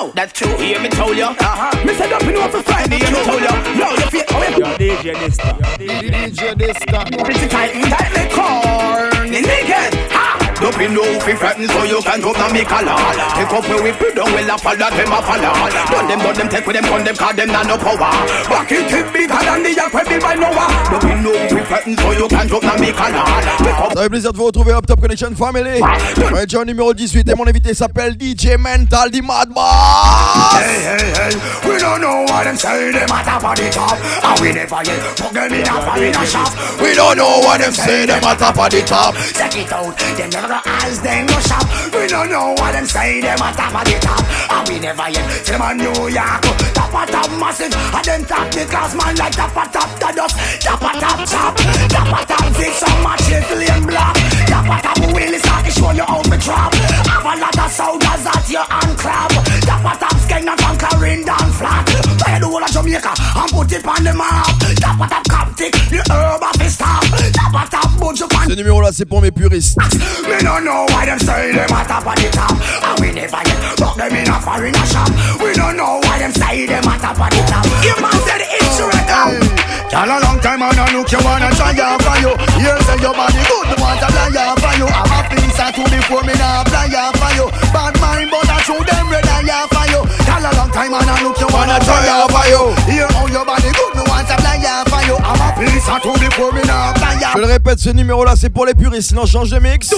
No, that's true. Hear me tell you. Uh-huh. Me said up in over Friday. Hear me tell you. No, you feel. Oh, yeah. DJ Dysta. DJ Dysta. It's a tight, tight, tight, corn. Naked. No fi frighten so you can and make a law. Take up where we put down well a them a follow. Done them, done them, take with them, gun them, cause them not no power. Back it is bigger than the yak by Noah no fi frighten so you can and make a law. Ça fait plaisir de vous retrouver Up Top Connection Family. John numéro 18 et mon invité s'appelle DJ Mental the Mad Boss. Hey, hey, hey We don't know what them say, them at top of the top And we never yet fuck them in a foreign shop. We don't know what them say, them at top of the top Check it out, them never go eyes, them go shop We don't know what them say, them at top of the top. And we never yet see them a New York. Top of top massive, and them top the class man like top of top the dust. Top of top chop, top of top fix some matches, lane block Top of top wheel is show you how to drop Have a lot of sodas at your hand clap Top of top skin and conquering down flat Play the whole of Jamaica and put it on the map Top of top Coptic, the herb of his top Top of top Buju Ce numéro là c'est pour mes puristes. Me don't know why them say them at top of the top? And we never get fuck them in a foreign shop. We don't know why them say them at top of the top? You said it's right now Y'all a long time and I look you wanna try for you You say your body good, want fly ya for you I'm a piece of two before me now ya for you Bad mind but I show them red ya for you Y'all a long time and I look you wanna try for you You how your body good, want to fly for you a piece of two before me now fly ya Je le répète, ce numéro là c'est pour les puristes Sinon change de mix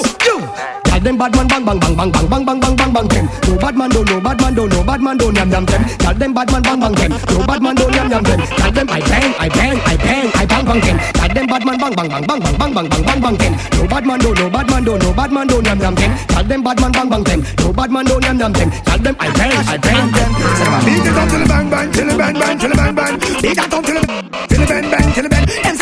Tell them bad man bang bang bang bang bang bang bang bang bang bang them. No bad man don't, no bad man don't, no bad man don't yam yam them. Tell them bad man bang bang them. No bad man don't yam yam them. Tell them I bang, I bang, I bang, I bang bang them. Tell them bad man bang bang bang bang bang bang bang bang bang bang them. No bad man don't, no bad man don't, no bad man don't yam yam them. Tell them bad man bang bang them. No bad man don't yam yam them. Tell them I bang, I bang them. Say them Beat it up till the bang bang, till the bang bang, till the bang bang. Beat that up till the till the bang bang, till it bend. Hands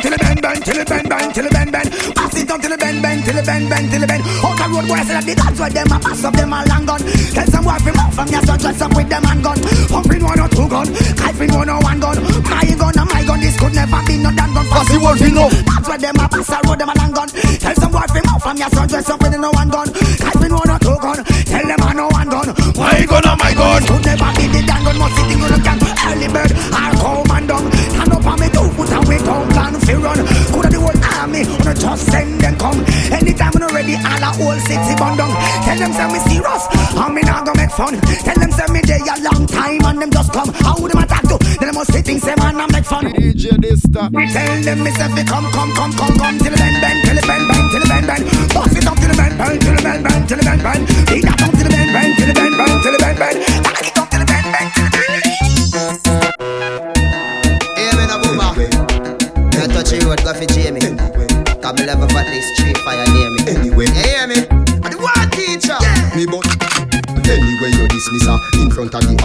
till it bend, bend, till it bend, bend, till it bend, bend. Pass it up till the bang bang, till the bang bang, till the bang. Out the road boy say that the dance with them a pass up them a long gun. Tell some boy fi move from your son dress up with them and gun. Pumping one or two gun, kifing one or one gun. My gun and my gun, this could never be no damn gun. Pass the wolf, you know. That's where them a pass a road them a long gun. Tell some boy fi move from your son dress up with no one gun. Kifing one or two gun, tell them a no one gun. My gun and my gun Could never be the damn gun, must sitting on the camp. Early bird, I'll come and down. Stand up on me two foot and we don't plan fi run. Coulda the whole army, wanna just send them come. Anytime when ready, all a whole city burn down. Tell them say me serious, and me not gonna make fun. Tell them say me dey a long time and them just come. How them attack to? Then them oh, must sitting say man and make fun. DJ Dysta. Tell them me say come, come, come, come, come till the bend, bend, till the bend, bend, till the bend, bend. Bust it up till the bend, bend, till the bend, bend, till the bend, bend. Beat up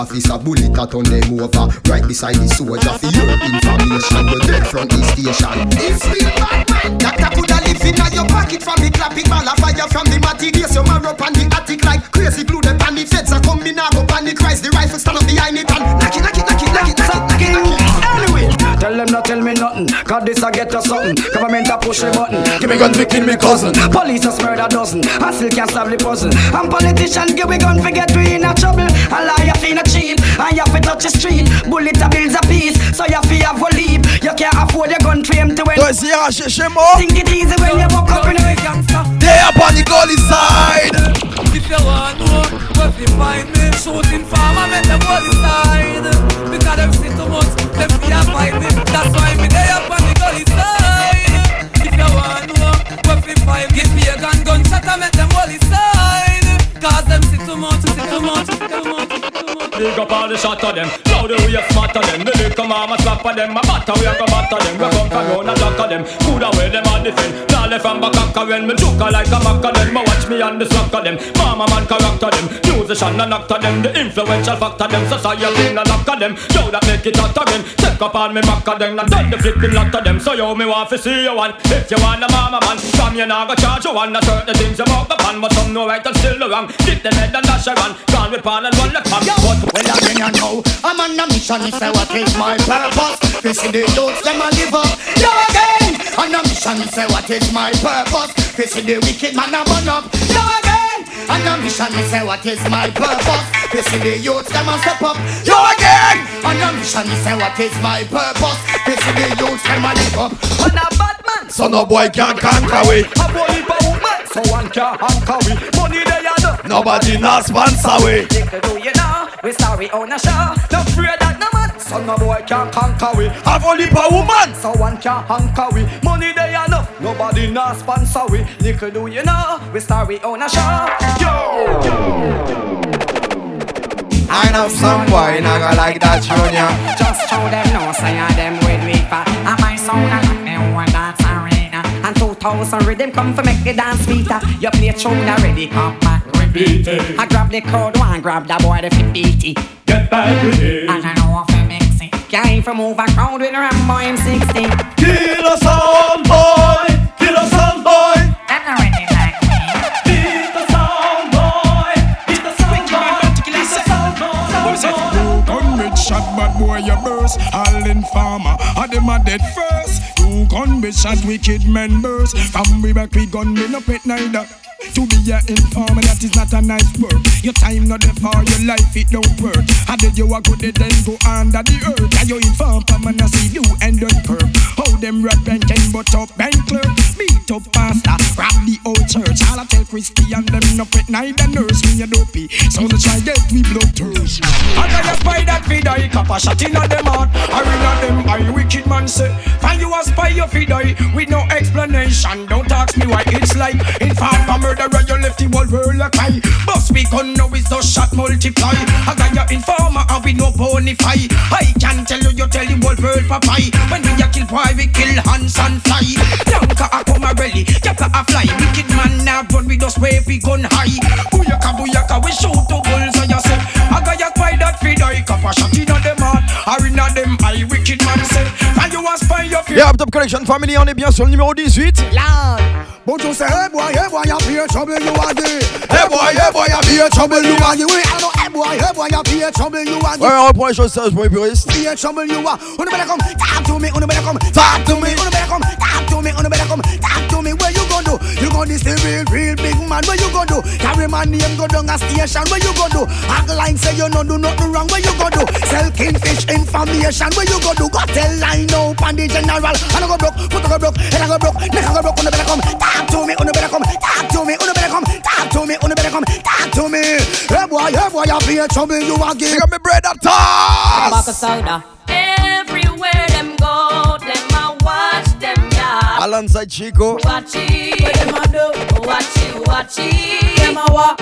officer Bullet a turn them over Right beside the soldier For your information You're dead from the station This real bad man. Doctor coulda live in your pocket from the clapping ball of fire from the matty days. You marrow up on the attic like crazy glue. Them pan the feds are come me now go panic rise. The rifle stand up behind it and knock it, knock it, knock it, knock it, knock it, knock it, knock it. Anyway, tell them not tell me nothing. Cause this I get us something. Government a push a button. Give me gun to kill me cousin. Police a murder dozen. I still can't solve the puzzle. I'm politician. give me gun forget we in a trouble. A liar finna cheat. And you fi touch the street. Bullet a bills a piece. So you fi have a leap. You can't afford your gun frame to win. Toi essayer à chercher moi Think it easy when you walk up in a gangster. They up on the goalie side If you want to know where you find me Shooting farmer make them all decide Because them see too much, them fear fight me That's Big up all the shot of them. Now the way smatter them The little mama slap of them. A batter we a go batter them. We come from round and lock of them. Good away them all defend Now left from back when Me joke like a mack of them Me watch me and the slack of them. Mama man character them. Musician and actor them. The influential factor them. Society and lock of them. Yo that make it hot again. Take up on me back of them Now done the flipping lot of them. So yo me want to see you one. If you want a mama man From you now go charge you one. There's certain things you mouth upon But some know right and still the wrong. Dip them head and dash around Gone with pan and one left hand. But Well, again, you know, I'm on a mission. Say what is my purpose? To see the youths them a live up. Yo again, on a mission. Say what is my purpose? To see the wicked man a burn up. Yo again, on a mission. Say what is my purpose? You see the youths them a step up. Yo again. On a mission, me say what is my purpose. You see the youths them a live up. On a bad man, So no boy can conquer we. A bully so one can't anchor we. Money they are no. Nobody not sponsor we. Little do you know, we sorry on a show. No fear that no man, so no boy can conquer we. Have only for woman. So one can't anchor we. Money they are no. Nobody not sponsor we. Little do you know, we sorry on a show. Yo. I know some boy not gonna like that junior. Just show them no say I them with me for And my sound And 2000 rhythm come for make the dance sweeter You play tune already come back repeat it I grab the crowd one grab the boy the 50 Get back with it. And I know if I mix it Can't from move a crowd with a Rambo M60 Kill a sound boy. Kill a sound boy. Them not ready like me Beat the sound boy. Beat the sound boy. Beat the sound boy. Gun with shot, bad boy, you burst. All in farmer, a them a dead first. Gun with shot, wicked men burst. From we back, we gun, me no pet neither. To be a informer, that is not a nice word. Your time not there for your life, it don't work. How did you a good then go under the earth? Are you inform, man, I see you and Dunkirk. How them red and can but up and clerk. Beat up faster, grab the old church. All I tell Christy and them no pet neither nurse me a dopey. So they try get we blood thirst. I got a spy that feed I cap a shot in a them heart. I ring a them I wicked man say. Find you a spy you feed I with no explanation. Don't ask me why it's like. In fact, murderer you left the whole world a cry. Bust we gun now is the shot multiply. I got your informer and we no bonify. I can tell you you tell the whole world papai. When we a kill boy we kill hands and fly. Yanka a come a rally, yaka a fly. Wicked man now run we just wave we gun high. Booyaka booyaka we shoot to bulls so you say. I got your spy that feed I cap a shot in a them heart. Or in them eye wicked man say. And you a spy your fear. Yeah, Top ConeXXion Family, on est bien sur le numéro 18. But you say, hey boy, hey boy, you be a trouble you are the. Hey boy, hey boy, you be a trouble you are the. I know, hey boy, hey boy, you be a trouble you are the. Ouais, on reprend les choses sérieuses pour les puristes. Be a trouble you are. Who better come talk to me? Who better come talk to me? Who better come talk to me? Who better come talk to me? Where you gonna do? This the real, real big man? Where you gonna do? Carry my name go down a station. Where you gonna do? Act like say you no do nothing wrong. Where you gonna do? Sell kingfish information. Where you gonna do? Go tell line up on the general. And I go broke, foot I go broke, head I go broke, neck I go broke. Who better come talk to me? Who better come talk to me? Who better come talk to me? Who better come talk to me? Hey boy, hey boy, you be a trouble you are Pick give. me bread up top. Back a soda Everywhere Alongside Chico. Watch it, what them a do? Watch it, watch it. Them a walk,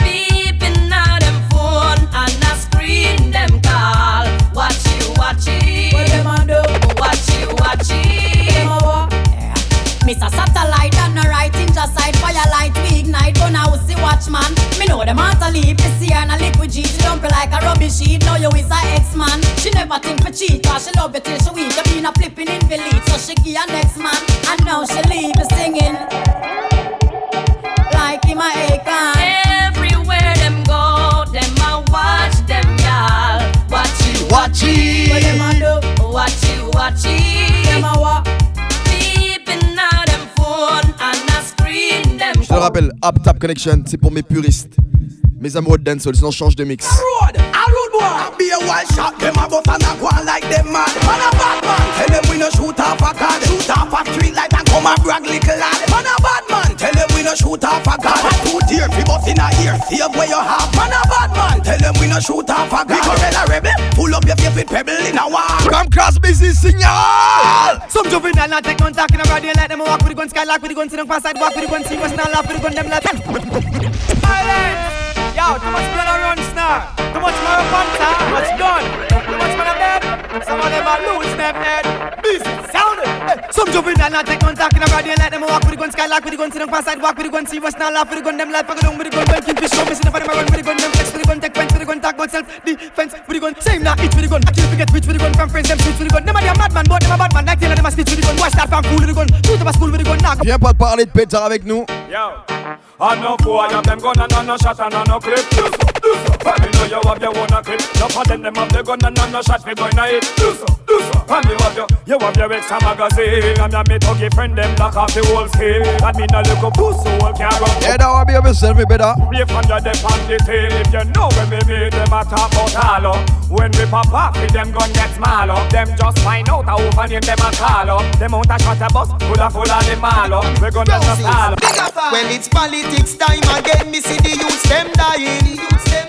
peeping out them phone and a screen them call. Watch it, watch it. What them a do? Watch it, watch it. Them a walk. Mr. Satellite and no writing just side firelight we ignite but now see watchman. Me know them want to leave this year and a liquid G She dump you like a rubbish heap Now you is a ex-man She never think for cheat Cause she love you till she weak You been a flipping invalid So she give her next man. And now she leave you singing. Like in my acon Everywhere them go, them a watch them y'all. Watch you, Watch it. What them a do? Watch you, watch it. Them a walk, Je le rappelle, Up Tap Connection, c'est pour mes puristes. Mes amoureux de dancehall, sinon change de mix. I be a wild shot, them a buff and a go on like them man. Man a bad man, tell them we no shoot off a card. Shoot off a street light and come and brag little lad. Man a bad man, tell them we no shoot off a card. Two tear fi bust in a ear, save where you have. Man a bad man, tell them we no shoot off a card. We go red a rebel, pull up your face with pebble in a wall. Come cross business signal! Some juvenile not take none talking about they let them walk with the gun skylark with the gun sit down pass side walk with the gun see what's not laugh with the gun them like Silence! Yo, too much blood runs now. Too much marijuana, too much gun. Too much man dead. Some of them are loose them head. Busy sounding. Hey, Some juvenile not take none talking about they let them walk with the gun skylark with the gun sit down pass side walk with the gun see what's not laugh with the gun them like fuck down with the gun well keep it show me see the them run with the gun them flex with the gun take fence with the gun talk about self defense with the gun same not itch with the gun I kill forget which with the gun from friends them shoot with the gun them are the madman but them a bad man like tell them a stitch with the gun watch that from cool with the gun shoot up a school with the gun knock Viens pas te parler de pétard avec nous. Yo, I know four of them gun and no shot and no clip. Do so, do me know you have your own a clip. Enough of them, them have the gun and none no shot fi going a hit. Do so, do so. And you have your, you have your extra magazine. And me tuggy friend them lock off the whole scheme. That mean a little pussy hole can run. Yeah, that will be yourself, me better. Play from your dep on the tail. If you know when we meet them a talk about all up. When we pop off, with them gun get small up. Them just find out how over name them a call up. Them out a shot a bus, full of full of them all up. We gonna just all up. Well, it's politics time again. Me see the youths them dying. The youths them dying. The bigger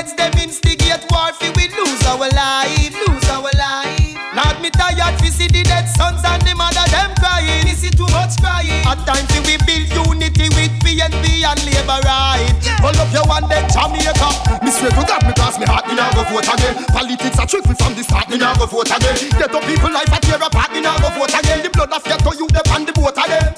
heads them instigate war fi we lose our life, lose our life. Lord, me tired fi see the dead sons and the mother them crying. Me see too much crying. At time fi we build unity with PNP and Labour right. All of you want them Jamaica. Me swear to God, me cross me heart, me nah go vote again. Politics a trick me from the start, me nah go vote again. Get up people life a tear apart, me nah go vote again. The blood of ghetto you them on the boat again.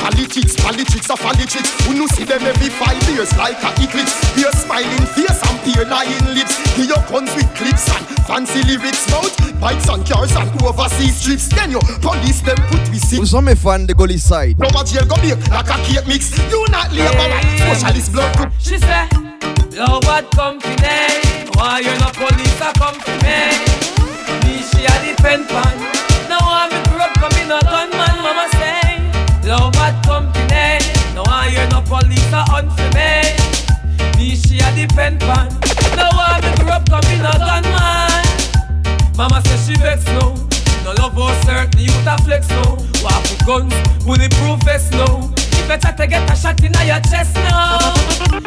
Politics, politics of politics. Who no see them every five years like a eclipse. Be a smiling face and peer lying lips. Hear your guns with clips and fancy lyrics. Mouth, bikes and cars and overseas trips. Then you police them put we sick. Où sont mes fans de Gully Side? No a jail go bake like a cake mix. You not labor, socialist blood group. She say, Yo, what company? Why you no police a come for me? Me she a depend pan. No police a hunt for me. Me she a depend pan. Now I'm a grow up coming a gunman. Mama say she vex no. No love her certain youth a flex no. Walk with guns, bulletproof vest no. You try to get a shot in your chest now,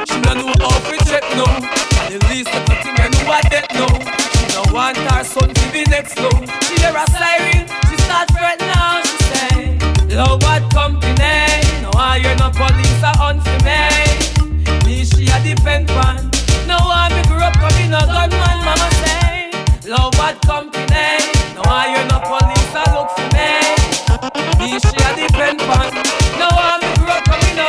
she no know how to check no. And the least the thing I know what that no. She no want her son to be next no. She hear a siren, depend pan. No I me grew up coming a gunman. Mama say, Love what company? No I hear no police a look for me. Me she a depend pan. No I me grew up coming a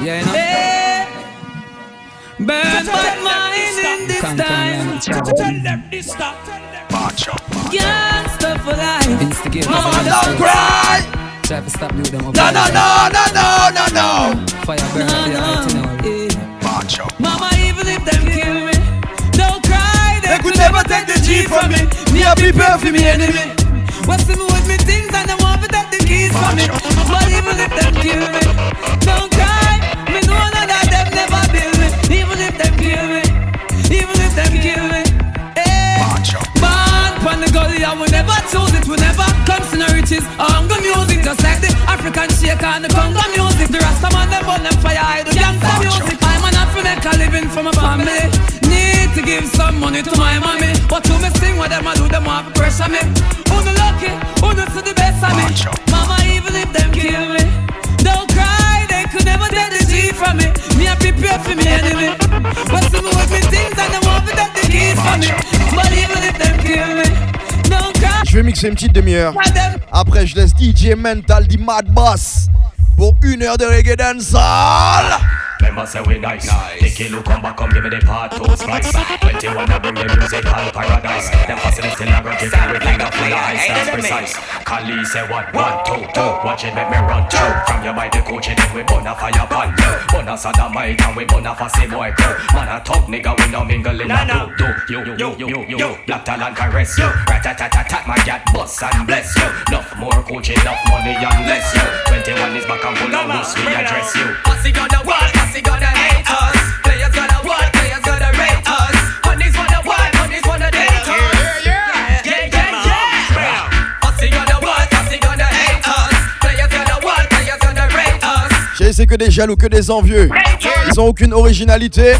Yeah, you know. Hey, burn my mind in this time. Tell them this stop. Gangsta for life. Instigate. Mama, don't cry. Try to stop you them up. No, no, no, no, no, no, no. Fire burn for your heart, you know. Mama, even if them kill me, don't cry. They could never take the G from me. Me a prepare for me enemy. What's the with me things and I want to take the keys from me. But even if them kill me, don't cry. Never choose it. We never comes to no riches. Hunger music, just like the African shaker and the Congo music. The Rasta man them burn them fire, I do gangsta music. I'm an a living for my family. Need to give some money to my mommy. But to me sing what them I do, them to pressure me. Who no lucky, who no to the best of me. Mama, even if them kill me, don't cry, they could never take the G from me. Me I prepare for me enemy. But some with me things and them want to take the keys from me. But even if them kill me. Je vais mixer une petite demi-heure. Après, je laisse DJ Mental di Mad Boss pour une heure de reggae dancehall. Remember say we nice. nice. Take a look, come back, come give me the part two slice. 21 I bring the music all paradise. Them facility still a go give everything a full of ice. That's precise. Kali say what? One, two, two. Watch it make me run two. From your mind the coach, then we burn a fire pan. Burn a sodomite and we burn a fussy boy. Man a talk nigga, we no mingle in a do do. You, you, you, you, you. Black talent caress you. Rat tat tat tat my cat bust and bless you. Enough more coach, enough money and less you. 21 is back and full of loose, we address you. Pussy got the what? c'est que des jaloux, que des envieux. Ils ont aucune originalité.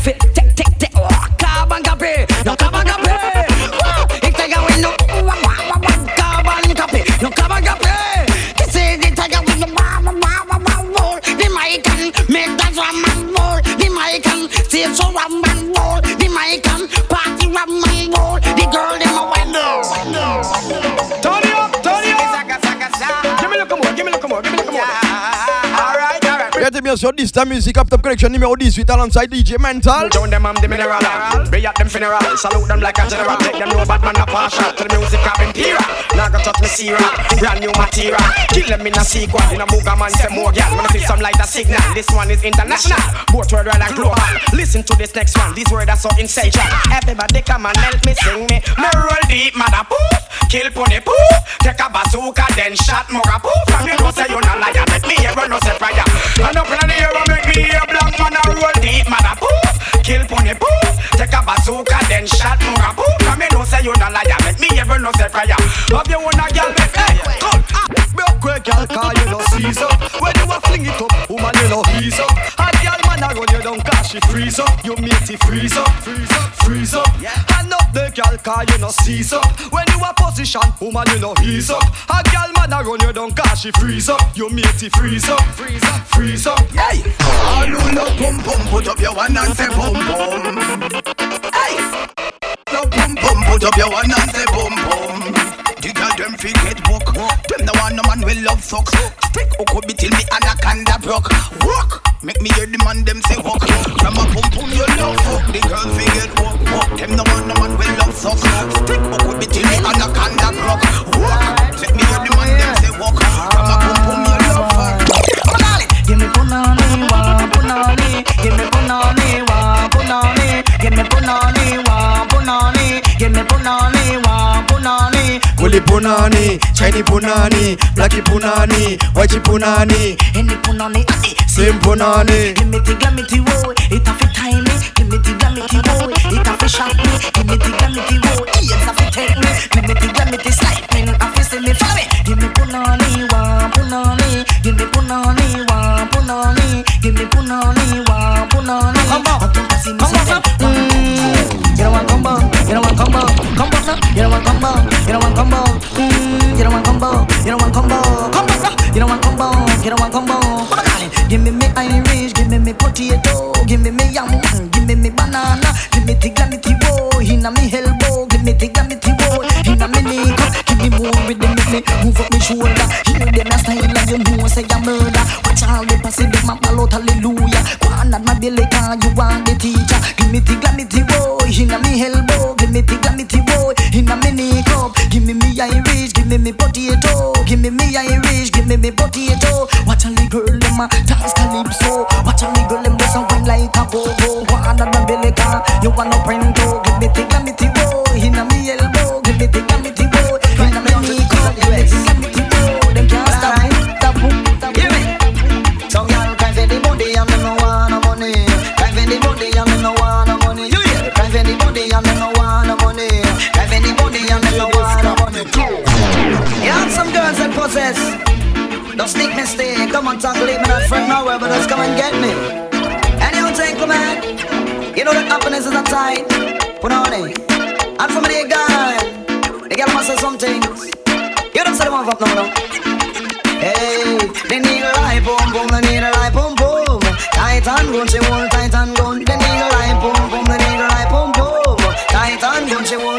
Bien sur 10 ta musique Up Top ConeXXion numéro 18 alongside DJ Mental. Join them, I'm the mineral. Be at them funeral. Salute them like a general. Take them no bad man a partial. To the music of imperial. Now go touch me Sierra. Brand new material. Kill them in a sequel. In a Muga man say more gal. Wanna see some light a signal. This one is international. Both worldwide and global. Listen to this next one. These words are so insane. Everybody come and help me sing me. Me roll deep, mother poof. Kill pony poof. Take a bazooka, then shot mugga poof. From you know say you not liar. Make me hear no say prayer. And up in the air, make me hear black man a roll deep, mother poof. Kill pony poof. Take a bazooka, then shot mugga poof. From you know say you not liar. Make me hear no say prayer. Have you one a girl make hey, come. Broke girl, car you know seize up When you a fling it up, woman you know ease up she freeze up You meet it freeze up, freeze up, freeze up. Hand up the girl car you know seize up. When you a position, woman you know ease up. A girl man a run you down cause she freeze up. You meet it freeze up, freeze up, freeze up. Hey, all who love pum pum, put up your one and say pum pum. Hey, love pum pum, put up your one and say pum pum. The girl them forget walk. Them the one no man will love fuck. Stick hook be till me anaconda broke. Walk, make me hear the man them say walk. From a pum pum you love fuck. The girl forget walk walk. Them the one no man will love fuck. Stick hook be till me anaconda broke. Walk, make me hear the man them say walk. From a pum pum you love fuck. Give me punani, wa punani. Give me punani, wa punani. Give me punani, me punani, wa punani. Kuli punani, Chinese punani, Blackie punani, Whitey punani, Any punani, adi. same punani. Give me the glamity woe, it a fit time me. Give me the glamity woe, it a fit shock me. Give me the glamity woe, ears a fit take me. Give me the glamity slide me, a fit see me follow me. Give me punani, wa punani. Give me punani, wa punani. Give me punani, wa punani. Come on, I think I see combo. You don't want combo, you don't want combo, combo. You don't want combo, you don't want combo. Oh Come darling. Give me me Irish, give me me potato, give me me yam, give me me banana, give me the glamity woe, inna me elbow, give me the glamity woe, inna me knee, give me more with the me move up me shoulder, hear them a style and you know say you murder. Watch all the passy them a ball out hallelujah. Go on at my belly car, you want the teacher, give me the glamity woe, inna me elbow, give me the glamity woe, inna me knee Irish, give me me potato, give me me Irish, give me me potato. Watch a little girl them a dance calypso, watch a little girl just a wine like a go-go. Go on at belly car, you want no prento, give me the glamity woe, inna Don't sneak me stay. Come on, talk, leave me not friend nowhere, but just come and get me. Any old gentleman, you know that happiness is a tight. Put on it. And for me, they gone. The girl must say something. You don't say the one fuck no, no. Hey, they need a light boom boom, they need a light boom boom. Tight and gun, she hold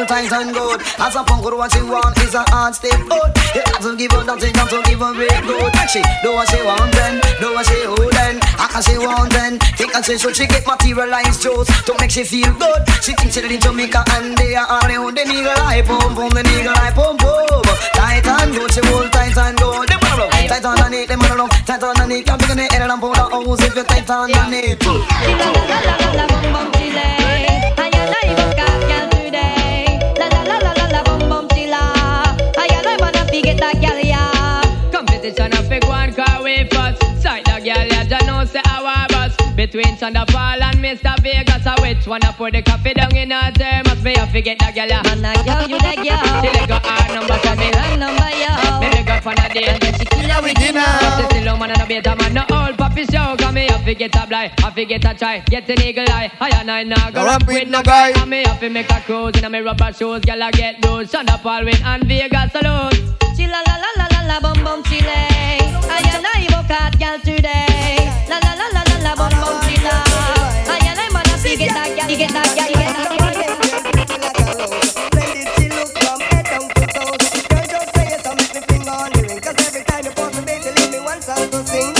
tight and good. As a punk, what she want is a hard step out. You got to give her you got to give her great good. She do what she want then, do what she hold then. I can she want then. Think and say so she get materialized juice to make she feel good. She thinks she in Jamaica and they are all around. They need a light boom boom, they need a light boom boom. Tight and good, she hold tight and good. They wanna love tight underneath, they wanna love tight underneath. Can't begin to head and pull the hose if you tight underneath. Competition a big one car we first Between Thunderfall and Mr. Vegas I which one a put the coffee down in her thermos Me a forget the girl ya Man, a girl, you the girl. She like a hard number for me Her number, yo. Me the girl for the day And then she kill her with dinner. She still a man and a beta man No old puppy show Cause me a forget a blind I forget a try Get an eagle eye I and I nah go Go rap rap with with no no guy guy. And me have to make a cruise In a me rubber shoes Girl I get those Thunderfall win and Vegas alone Chilla la la la la la bum bum chile. I and I vote out girl today. La la la la 'Cause you to sing.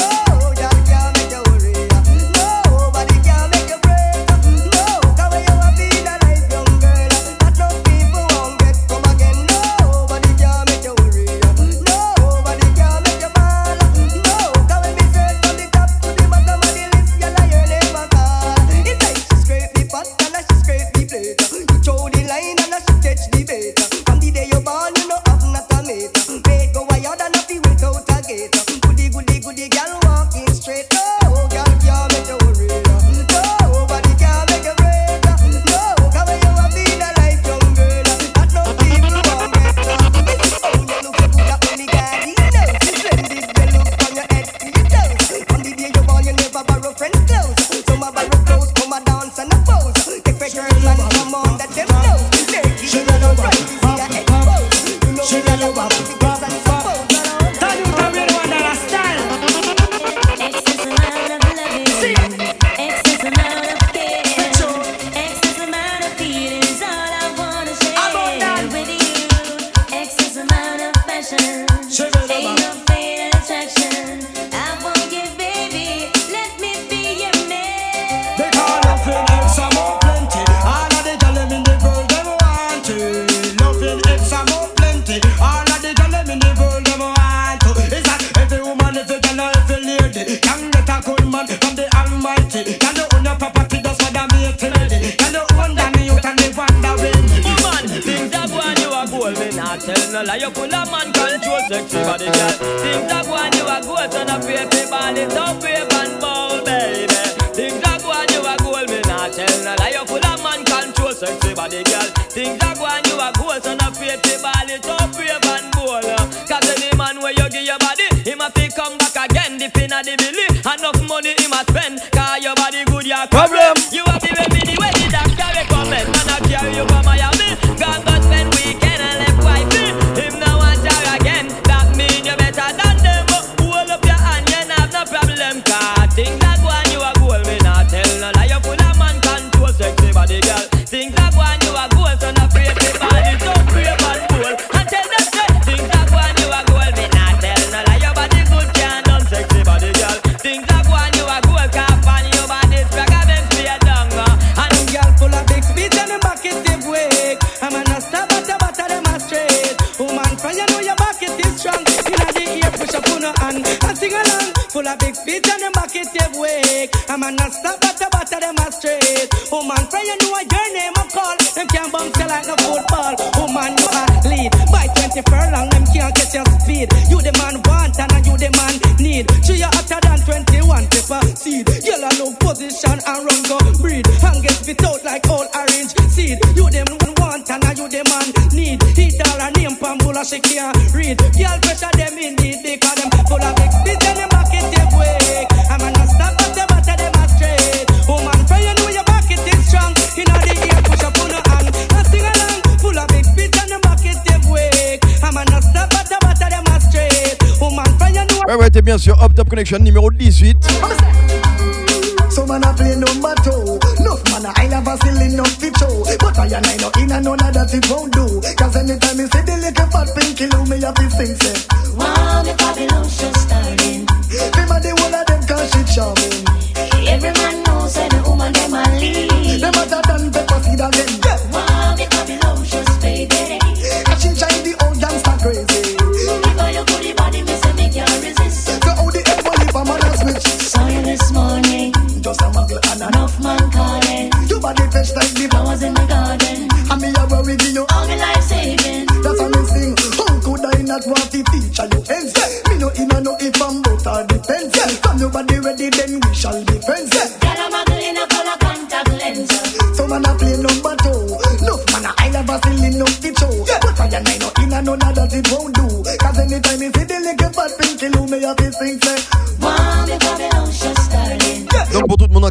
No in and none of that it won't do. Cause anytime you see the little fat pinky loo, Me have to sing say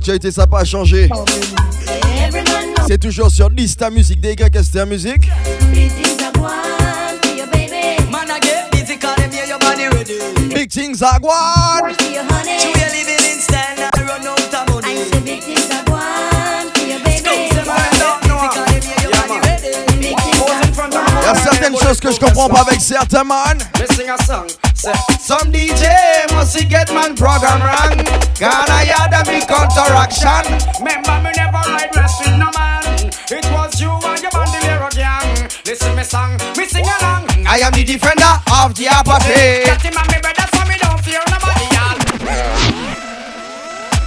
l'actualité, ça n'a pas changé. C'est toujours sur Lista Musique, DYSTA Musique. Big things are. Il y a certaines choses que je comprends pas avec certains man. Some DJ must get man program wrong. Gonna yard and be counteraction. Remember me never ride rest with no man. It was you and your bandolero gang. Listen me song, me sing along. I am the defender of the apathy. Get him and me brother so me don't fear nobody.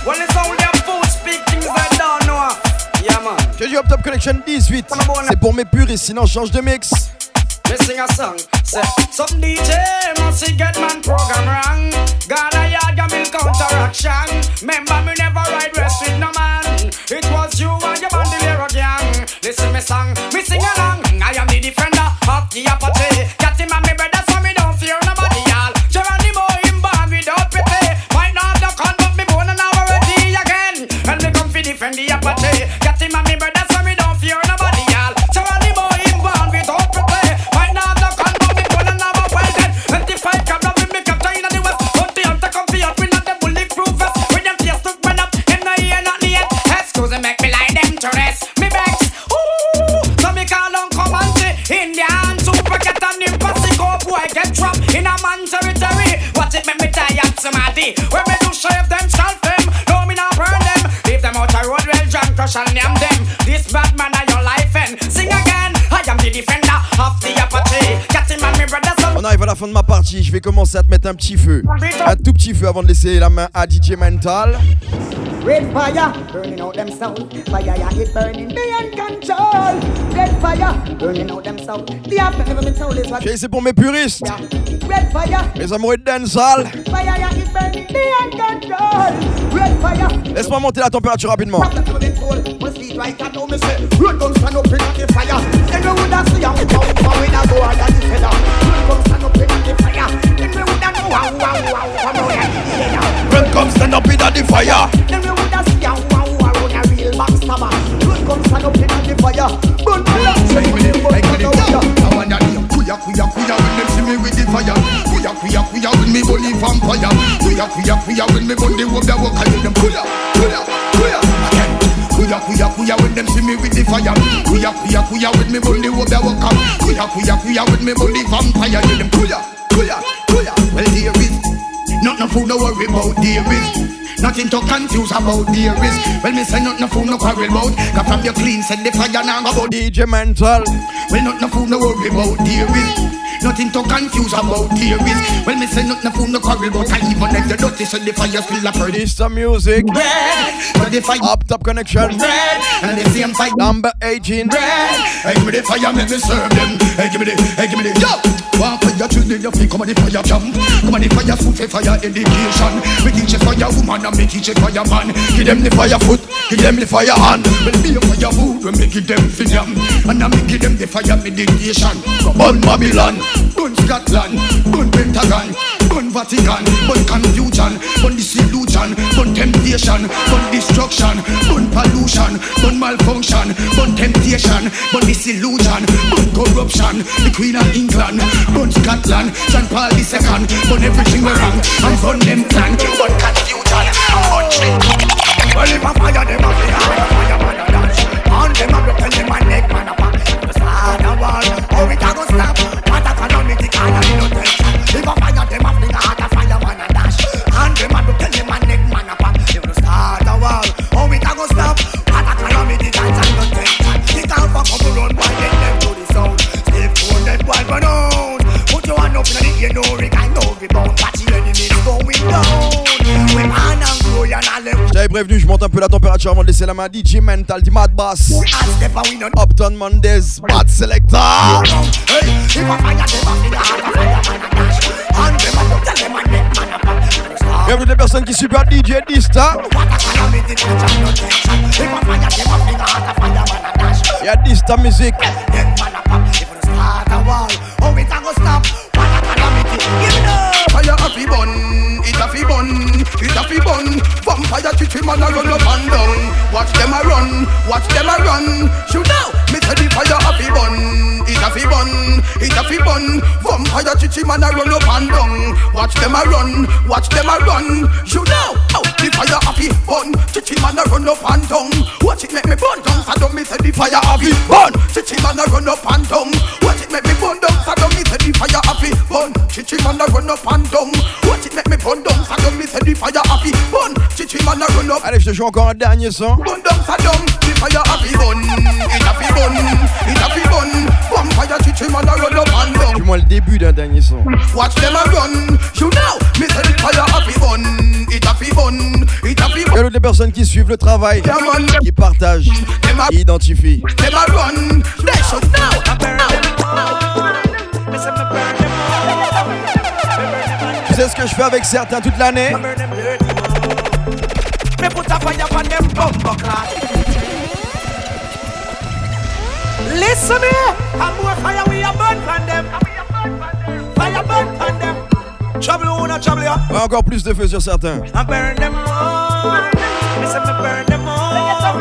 Well, it's all them fools speak things I don't know. Yeah, man. Que du Up Top ConeXXion 18. C'est pour mes puristes, sinon change de mix. Me sing a song, some DJ See get man program wrong. God, I had your milk counteraction. Remember, me never ride rest with no man. It was you and your bandolero gang. Listen, me song, me sing along. I am the defender of the apathy. Je vais commencer à te mettre un petit feu. Un tout petit feu avant de laisser la main à DJ Mental. Red fire, burning out them soul. Fire, yeah, it burning, they in control. Red fire, burning out them soul. The after never been told is what. Ok, c'est pour mes puristes, Red fire, mes amoureux de dancehall. fire, yeah, it burning, they in control. Red fire, Laisse-moi monter la température rapidement. after never been told. Must be right, I know me say. Road gun stand up in the fire. Then we woulda see how how how we da go under the fella. We woulda know how how how how how we da Run come stand up in the fire. Then we woulda see how how how run a real backstabber. Road gun stand up in the fire. Burn blood, say me the burn fire. I wanna hear kuya kuya kuya when them see me with the fire. Kuya kuya kuya when me bully vampire. Kuya kuya kuya when me burn the wood that walk and them kuya kuya kuya. Again. Kuya kuya kuya when them see me with the fire. Kuya kuya kuya when me the wood that walk up. Kuya kuya kuya when me bully vampire. Yeah, them kuya kuya kuya. Well there is nothing fool no worry about there is. Nothing to confuse about there is. Well, me say nothing fool no quarrel about. Cause from your clean said the fire now about. DJ Mental. Well, nothing fool no worry about there is. Nothing to confuse about there is. Well, me say nothing fool no quarrel about. And even if the dirty said the fire still a burn. This the music. Red, but the fire Up top ConeXXion. red, and the same fight Number 18. red. Hey, give me the fire, make me serve them. Hey, give me the, hey, give me the, yo. One fire children, you feel come on the fire jam. Come on the fire food fire education. We teach a fire woman and we teach a fire man. Give them the fire foot, give them the fire hand. Well, be a fire food, we make it them for them. And I make give them the fire meditation. Burn Babylon, burn Scotland, burn Pentagon, burn Vatican, burn confusion, burn disillusion, burn temptation, burn destruction, burn pollution, burn malfunction, burn temptation, burn disillusion, burn corruption. The Queen of England, burn Scotland, St. Paul second, burn everything we're wrong, and burn them plan, burn confusion, and burn shit. Well, if I fire them, I fire, fire, fire, fire, dance. On them, I broke them, my neck, man, up. The a war, we can't go stop. What a can't have no tension. If I fire them, I fling a heart, prévenu, je monte un peu la température avant de laisser la main à DJ Mental, du Mad Boss. Upton Mondays, Bad Selector. Hey, if I fire them, I feel hard, I fire man a Chichi man a run up and down. Watch them a run, watch them a run. Shoot out, oh, the fire fi bun, chichi man a run up and down. Watch it make me burn down, don't me say the fire a fi bun, chichi man a run up and down. Watch it make me burn down, don't me say the fire fi bun, chichi man a run up and down. Watch it make me burn down, don't me say the fire fi bun, chichi man a run up. Allez, je te joue encore un dernier son. Burn down, down, the fire fi bun, it fi bun, it a fi bun. Vampire chichi man a run up and down. Du moins le début d'un dernier son. Watch them a run, you know, me say the fire a fi bun, it a fi bun, it a fi bun. Bienvenue les personnes qui suivent le travail, qui partagent, qui identifient. Them a run, they should know. Me say me burn them C'est ce que je fais avec certains toute l'année? Me put a fire on them bumper. Listen here, and more fire we a burn on them. Fire burn on them. Trouble who not trouble ya. Ouais, encore plus de feu sur certains. I burn them all. Me say me burn them all.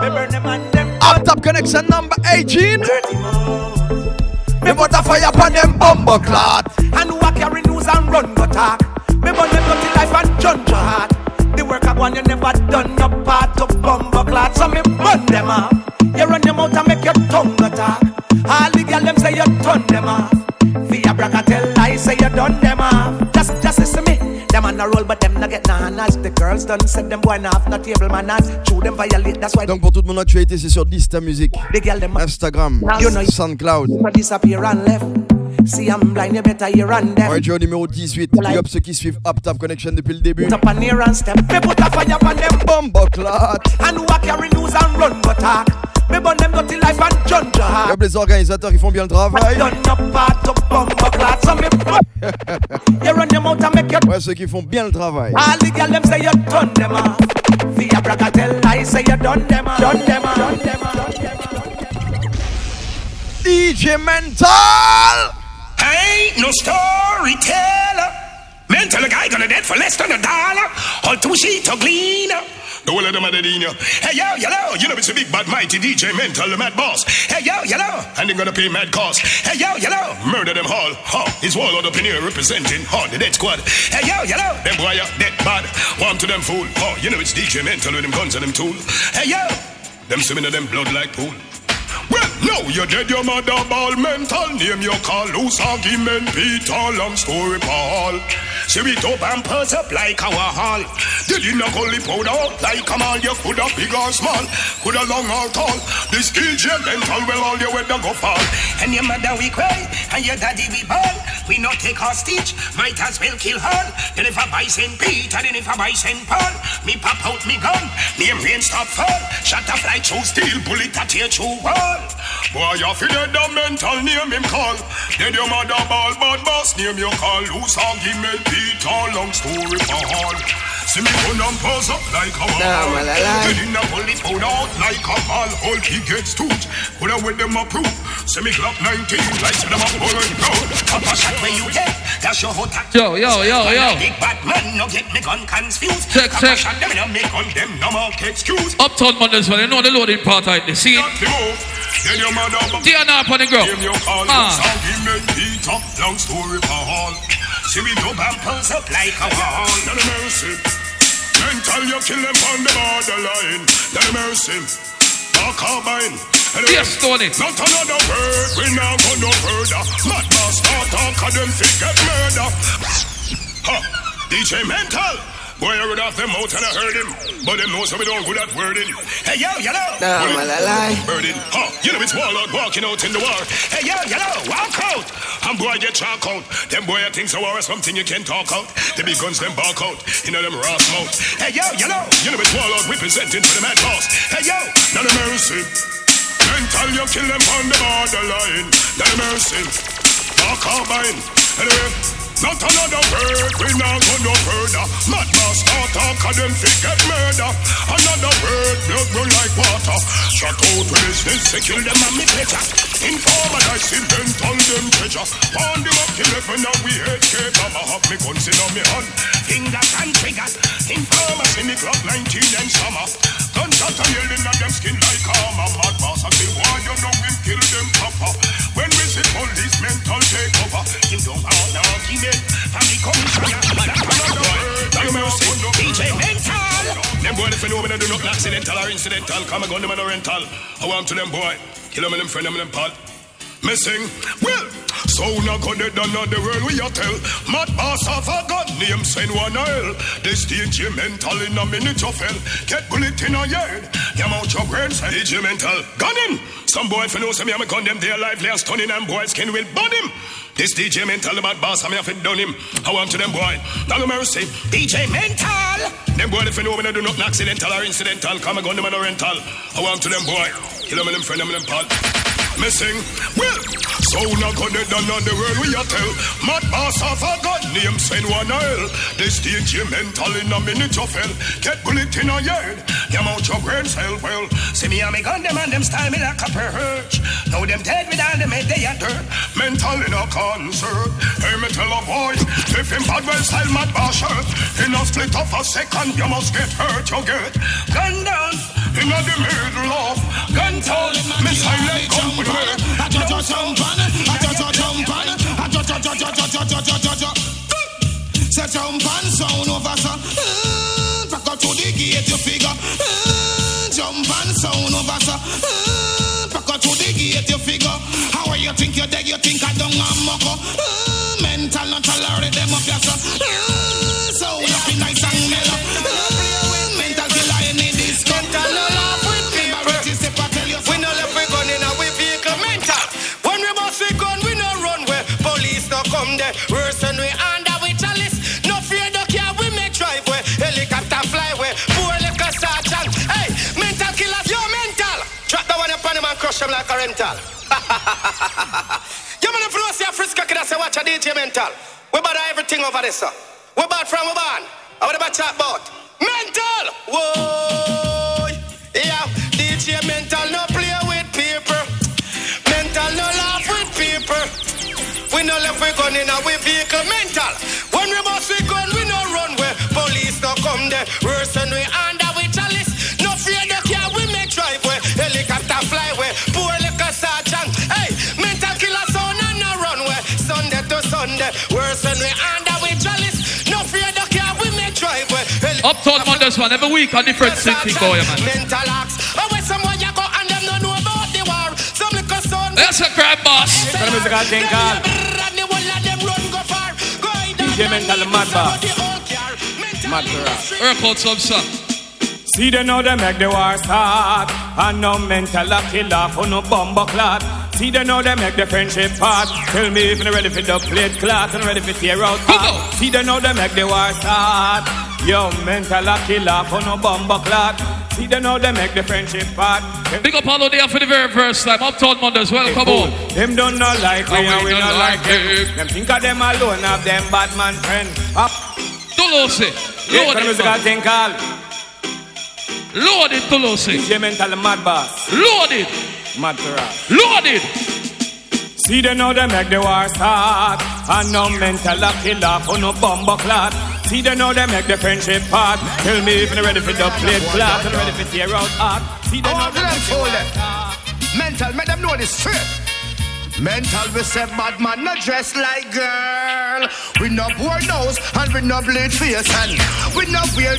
Me burn them and them. Up top ConeXXion number 18. Me put a fire upon them bumper clot. And who a carry news and run go talk. Me burn them dirty life and judge your heart. The work I want you never done your part to bumper clot. So me burn them off. You run them out and make your tongue go talk. All the girl them say you turn them off. Via braka tell lies say you done them off. Just just listen me. Them on a roll but them not get nanas. The girls done said them boy not have no table manners. Chew them violate. That's why Donc pour toute mon actualité, c'est sur Dysta Music, the girl them Instagram, You know- Soundcloud. Disappear and left. See I'm blind, you better hear and them. Ouais, au numéro 18. Big up ceux qui suivent Up Top ConeXXion depuis le début. Up and near and step. Me put a fire on them clot. And who a carry news and run go talk. Mais bon, them life and junja. Les organisateurs, ils font bien le travail. ouais, ceux qui font bien le travail. DJ Mental! Ain't no storyteller. Mental guy gonna dead for less than a dollar. All two sheets of gleaner. The whole of them are dead in you. Hey yo, yellow, you know it's a big bad mighty DJ Mental, the mad boss. Hey yo, yellow, and they gonna pay mad cost. Hey yo, yellow, murder them all. Huh, his wall up in here representing huh, the dead squad. Hey yo, yellow, them boy are dead bad. One to them fool. Huh, you know it's DJ Mental with them guns and them tool. Hey yo, them swimming in them blood like pool. Well, now you're dead, your mother ball mental name you call loose argument Peter, long story Paul. See it up and purse up like our hall. Did you not only powder out like a man, you could have big or small, could have long or tall. This DJ mental, well, all your weather go fall. And your mother we cry, and your daddy we ball. We not take hostage, might as well kill her. Then if I buy St. Peter, then if I buy St. Paul, me pop out me gun, name rain stop fall. Shot a fly through steel, bullet a tear through wall. Boy, you feel dead, the mental name him call. Dead your mother ball, bad boss name you call. Loose argument, Peter, long story for all. See me gun and pose up like a wall. Nah, man, I lie. Dead in the police put out like a ball. All he gets to, Put with them approve. See me Glock 19 like say them a pull and go. Pop a shot where you get. That's your hot attack. Yo, yo, yo, yo. Big bad man, no get me gun confused. Check, Pop check. a shot them and make on them no more excuse. Uptown Mondays, well, you know the loading part of the scene. Then your mother Diana up on the girl. Name your call, Ah. argument, Peter, long story for all. See me do bumpers up like a wall. Not a mercy. Mental, you kill them on the borderline. Not a mercy. Or carbine. Yes, Tony. Not another word, we now go no further. Mad boss, start talk of them get murder. Huh, DJ Mental. Boy, I read off them out and I heard him. But them knows how we don't good at wording. Hey, yo, yellow. Nah, Word- man, I lie. Birding. Huh, you know it's warlord walking out in the war. Hey, yo, yellow, walk out. I'm boy, get chalk out. Them boy, I think so war something you can talk out. The big guns, them bark out. You know them raw mouth. Hey, yo, yellow. You know it's warlord representing for the mad boss. Hey, yo, not a mercy. Mental, you kill them on the borderline. Not a mercy. Dark carbine. Anyway, not another word, we not go no further. Mad boss start talk of them fit get murder. Another word, blood run like water. Shut out with business, they kill them and me pleasure. Informer, I see mental them treasure. Pound them up, kill every now we HK. Mama have me guns in on me hand. Fingers and triggers. Informer, see me Glock 19 and summer. Gunshot and yelling at them skin like armor. Mad boss, I say, why you know him kill them proper. When we see police mental take over, him don't want no argument. Commissioner, that's another word. Like mercy, DJ mental. Them boy, if you know they do not accidental or incidental. Come and gun them and a rental. I want to them boy. Kill them and them friend them and them pal. Missing, well, so now go dead the world we a tell. Mad boss of a gun name send one. This DJ mental in a minute you fell. Get bullet in a yard. Yam out your brain brains, DJ mental. Gun him. Some boy if know some me gun them they lively and stunning and boys skin will burn him. This DJ mental about boss I me have done him. I want to them boy. Now no mercy. DJ mental. Them boy if you know me do nothing accidental or incidental. Come and gun them and a rental. I want to them boy. Kill them and them friend them and them pal. Me sing, well, sound a gun it done on the world we a tell. Mad boss of a gun name send one hell. The stage you mental in a minute you fell. Get bullet in a yard, them out your brain cell well. See me and me gun them and them style me like a perch. Now them dead with all head they a dirt. Mental in a concert. Hey me tell a boy, if him bad well style mad boss shirt. In a split of a second you must get hurt you get. Gun down. In the middle of gun town, me silent gun with her. I just a jump on, I just a jump on, I just a just a just a just a just a. Say jump on, sound over so. Uh, Back out to the gate, you figure. Uh, Jump on, sound over so. Uh, Back out to the gate, you figure. How are you think you're dead? You think I don't mucko? Uh, Mental, not tolerate them up, yes Worse than we under we chalice. No fear no care we make drive where helicopter fly where poor liquor sergeant. Hey, mental killers, yo mental. Drop the one upon him and crush him like a rental. you man if you know see a Frisco kid I say watch a DJ mental. We bad everything over this sir. We bad from we born. I would about chat about mental. Whoa. Yeah, DJ mental no where Uptown Mondays, man. Every week a different city going, man. Mental acts. Oh, where someone you go and them no know about the war. Some liquor sound. That's a crap boss. It's a musical thing called DJ Mental Mad Boss. Mad Corral. Work some song. See they know they make the war start And no mental a killer for no bomber clot See they know they make the friendship part Tell me if you're ready for the plate clot And ready for tear out See they know they make the war start Yo, mental a killer for no bomber clot See they know they make the friendship part Big up all there for the very first time. Uptown Mondays, welcome on. Them don't know like we and we not like them. Them think of them alone of them bad man friend. Up. Loaded. for the musical thing. called. Loaded Toulouse. DJ Mental Mad Boss. Loaded. Mad Corral Loaded. See they know they make the war start. And no mental a killer for no bomber clot See they know they make the friendship part Tell me if you're ready for the plate clot And ready for tear out heart See they know they make the war start Mental, make them know this straight. Mental, we say bad man, not dress like girl. We no poor nose and we no bleed face and we no wear.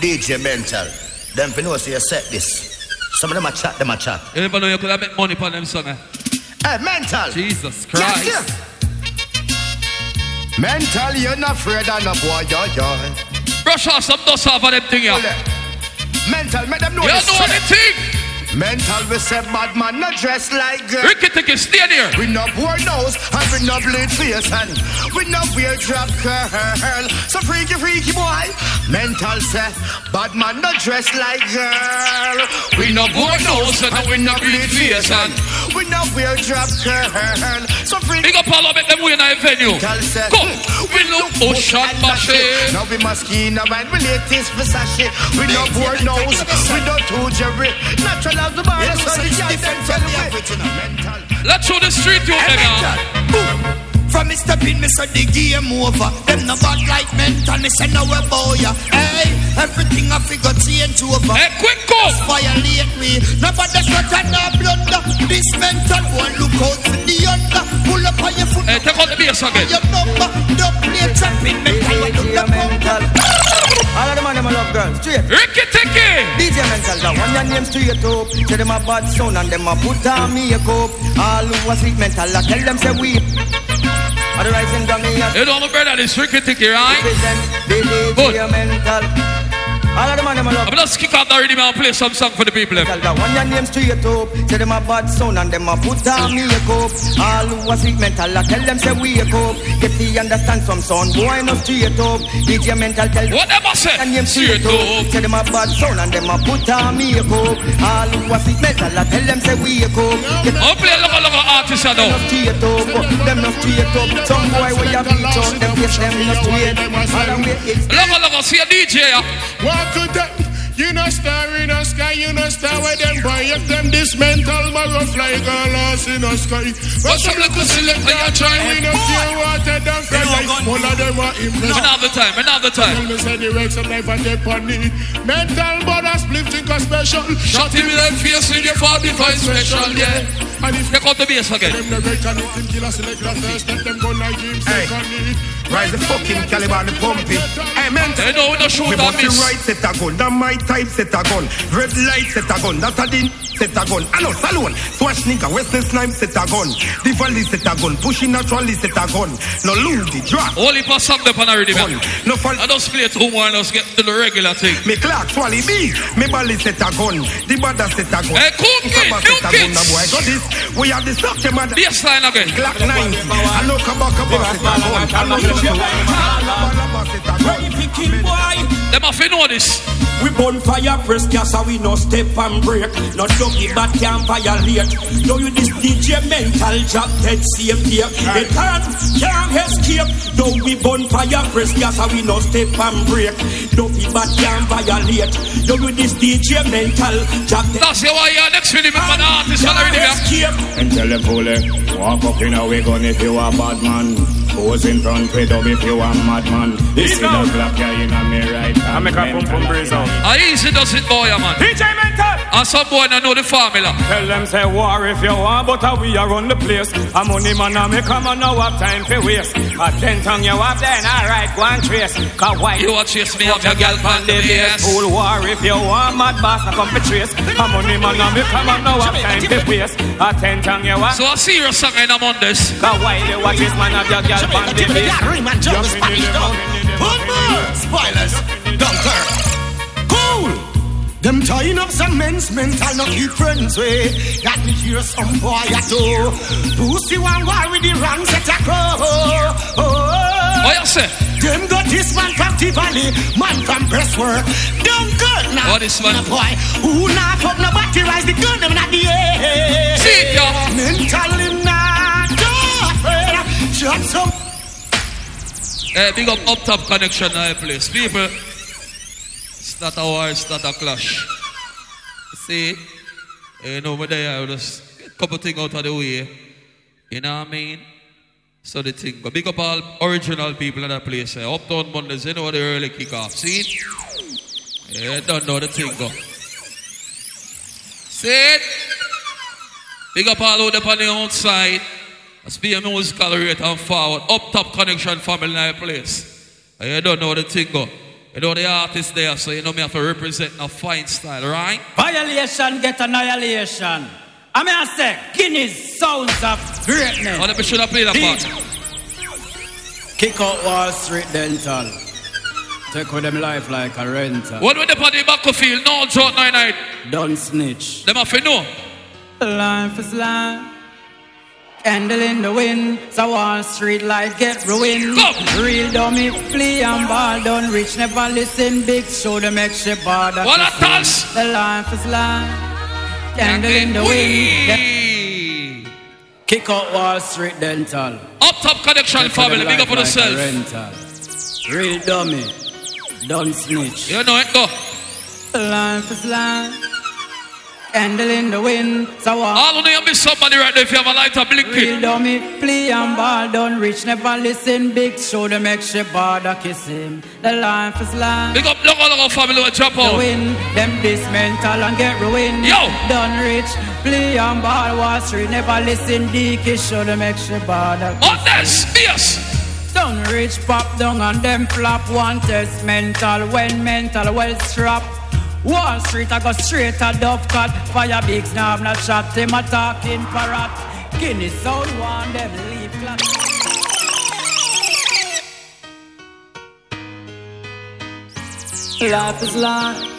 DJ Mental, them fi know say you set this. Some of them a chat, them a chat. You never know you could have make money on them song. eh? Hey, Mental. Jesus Christ. Yes, yes. Mental, you're not afraid of no boy, yo, yo. Brush off some dust off of them thing, yeah. Mental, make them know You know the thing. Mental, we say bad man, not dress like girl. Ricky Ticky, stay there. We no poor nose and we no bleed face and we no wear drop curl. So freaky, freaky boy. Mental say, bad man, not dress like girl. We no poor nose and we no bleed face and we no wear drop curl. So freaky. Big up all of them, them win a venue. Come, hmm, we look ocean machine. Now we Moschino and we latest Versace. We no poor nose, we no two Jerry. Natural as the bar, so the guy them tell me. Let's show the street you nigga. From me step in, me say the game over. Them no bad like mental, me say no we boy. Hey, everything I figure change over. Hey, quick go! Violate me, nobody sweat and no blunder. This mental one look out for the under. Pull up on your foot. Hey, take out the bass again. Your number, don't play trapping, mental. You do the mental. All of them and them love girls, straight. Ricky Ticky. DJ Mental, that one your name straight up. Say them a bad sound and them a put on makeup. All who a sleep mental, I tell them say we. Otherwise them dummy a You know my brother, this Ricky Ticky, right? represent the DJ Mental. All of them and them love. I'm just kick out the rhythm and play some song for the people. Eh? Tell that one your name straight up. Say them a bad sound and them a put on makeup. All who a sweet mental, I tell them say wake up. Get the understand some sound, boy no straight up. DJ mental tell What them a say? And name straight up. Say them a bad sound and them a put on makeup. All who a sweet mental, I tell them say wake up. Get I'll play a local local artist I know. no straight up. Them no straight up. Some boy where you beat out, them face them no straight. All the way it's Local local see a DJ. yeah. To them. You know star in the sky, you know star where them boy If them dismantle, marrow fly girl lost in the sky But some little selector you try, we no fear water down fly like All of them are impressed Another time, another Tell time. me say the works of life and they on it Mental borders split think a special Shot him in the face in your 45 special, yeah. And if Take out the bass again. them the reckon it, him kill a selector first Let them go like him second it Rise the fucking caliber and pump it. Hey, man. They know we don't shoot We and must be miss. right set a gun. That my type set a gun. Red light set a gun. That a din set a gun. I know Salon. Swash nigga. Western snipe set a gun. The valley set a gun. Pushing naturally set a gun. No lose the drop. Only for song up on a rhythm. No fall. I just play two more and just get to the regular thing. Me clock swally B. Me bally set a gun. The bada set a gun. Hey, cook it, a gun. boy, so this. We have the structure man. Baseline again. Glock 90. I know kaba set a gun. I know kaba set a gun. Them have to know this. We burn fire, press gas, and we no step and break. No doggy, but can't violate. Know you this DJ mental job, dead safe here. They can't, can't escape. Though we burn fire, press gas, and we no step and break. No Doggy, but can't violate. Know you this DJ mental job, dead That's why you're next rhythm for the artist on the rhythm. escape. And tell them fully, eh, walk up in a wagon if you a bad man. Pose in front with up if you a madman. This is the clock yeah, in a me right hand. I make a pum pum breeze out. How easy does it, boy, man? DJ mental. And some boy don't know the formula. Tell them say war if you want, but how we are run the place. A money man a me come and no have time for waste. A ten tongue you have then alright go and trace. Cause why You watch chase me have your girl on the base. Full war if you want, mad boss a come for trace. A money man a me come and no have time for waste. A ten tongue you have. So a serious song in among this. Cause why you watch this man have your girl Cool. Them tying up some men's mental, not keep friends way. Got me hear some boy at all. Pussy one war with the wrong set a crow. Oh, What you say? Them got this man from Tivoli, man from breastwork. Dunker now. What is man? Boy, who not fuck nobody rise the gun them not the air. See it, yo. Not some. Hey, big up up top ConeXXion now, place. People, it's not a war, it's not a clash. See, you know, over there, I just get a couple things out of the way. You know what I mean? So the thing, but big up all original people in that place. Eh? Uptown Mondays, you know the early kick off. See? Yeah, don't know the thing go. See? Big up all out there on the outside. Let's be a musical rate and forward. Up top ConeXXion family in that place. And you don't know the thing go. You know the artist there, so you know me have to represent a fine style, right? Violation get annihilation. I mean, I say, Guinness sounds of greatness. Oh, we should have played that part. Kick out Wall Street Dental. Take with them life like a renter. What with the party battlefield? No joke night night. Don't snitch. Them have to know. Life is life. Candle in the wind, so Wall Street light get ruined. Real dummy, flee and ball, don't reach, never listen. Big show them extra bother. What a toss! The life is life. Candle in the wind. Kick out Wall Street Dental. Up top ConeXXion family, big up on yourself. yourself. Real dummy, don't snitch. You know it go. Life is life. Candle in the wind, so Wall All of you miss somebody right there if you have a light up blink it. dummy, play and ball, don't reach, never listen. Big show them extra bother, kiss him. The life is life. Big up local local family will jump The out. win, them dismantle and get ruined. Yo! Done rich, play and ball, Wall Street, never listen. Dicky show them extra bother. On this, yes. Done rich, pop down and them flop. One test mental, when mental, well strapped. Wall Street, I go straight a dove cut. Fire bigs, now I'm not shot. Them a talking parrot. Guinness sound one, them leave clap. Life is life.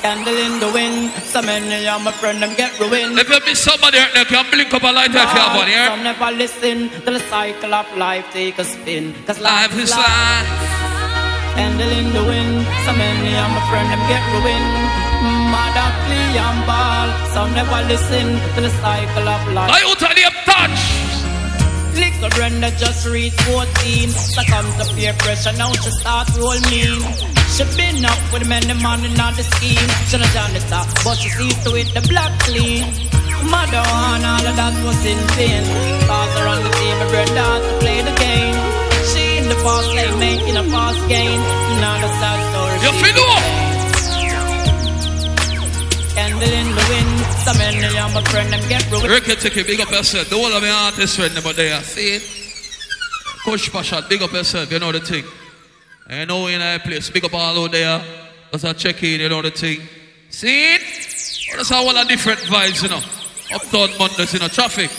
Candle in the wind. So many of my friends them get ruined. If you miss somebody out there, can blink up a light if you have one, yeah? Some never listen till the cycle of life take a spin. Cause Life is life. Candle in the wind. So many of my friends them get ruined. Mother play and ball. Some never listen till the cycle of life. I of the touch. Little Brenda just reached 14 Succumb to peer pressure, now she start roll mean She been up with many man in the scheme She not on the top, but she sees to it the blood clean Mother and all of that was in vain Cause her on the table, Brenda to play the game In fast lane, making a fast gain Now the sad story You feel? Candle in the wind So many of my friend them get ruined Ricky Ticky, big up yourself. The whole of my artist friend them there. See it? Coach Pasha, big up yourself. You know the thing. You know in a place. Big up all out there. That's a check in, you know the thing. See it? That's how all the different vibes, you know. Uptown Mondays, you know, traffic.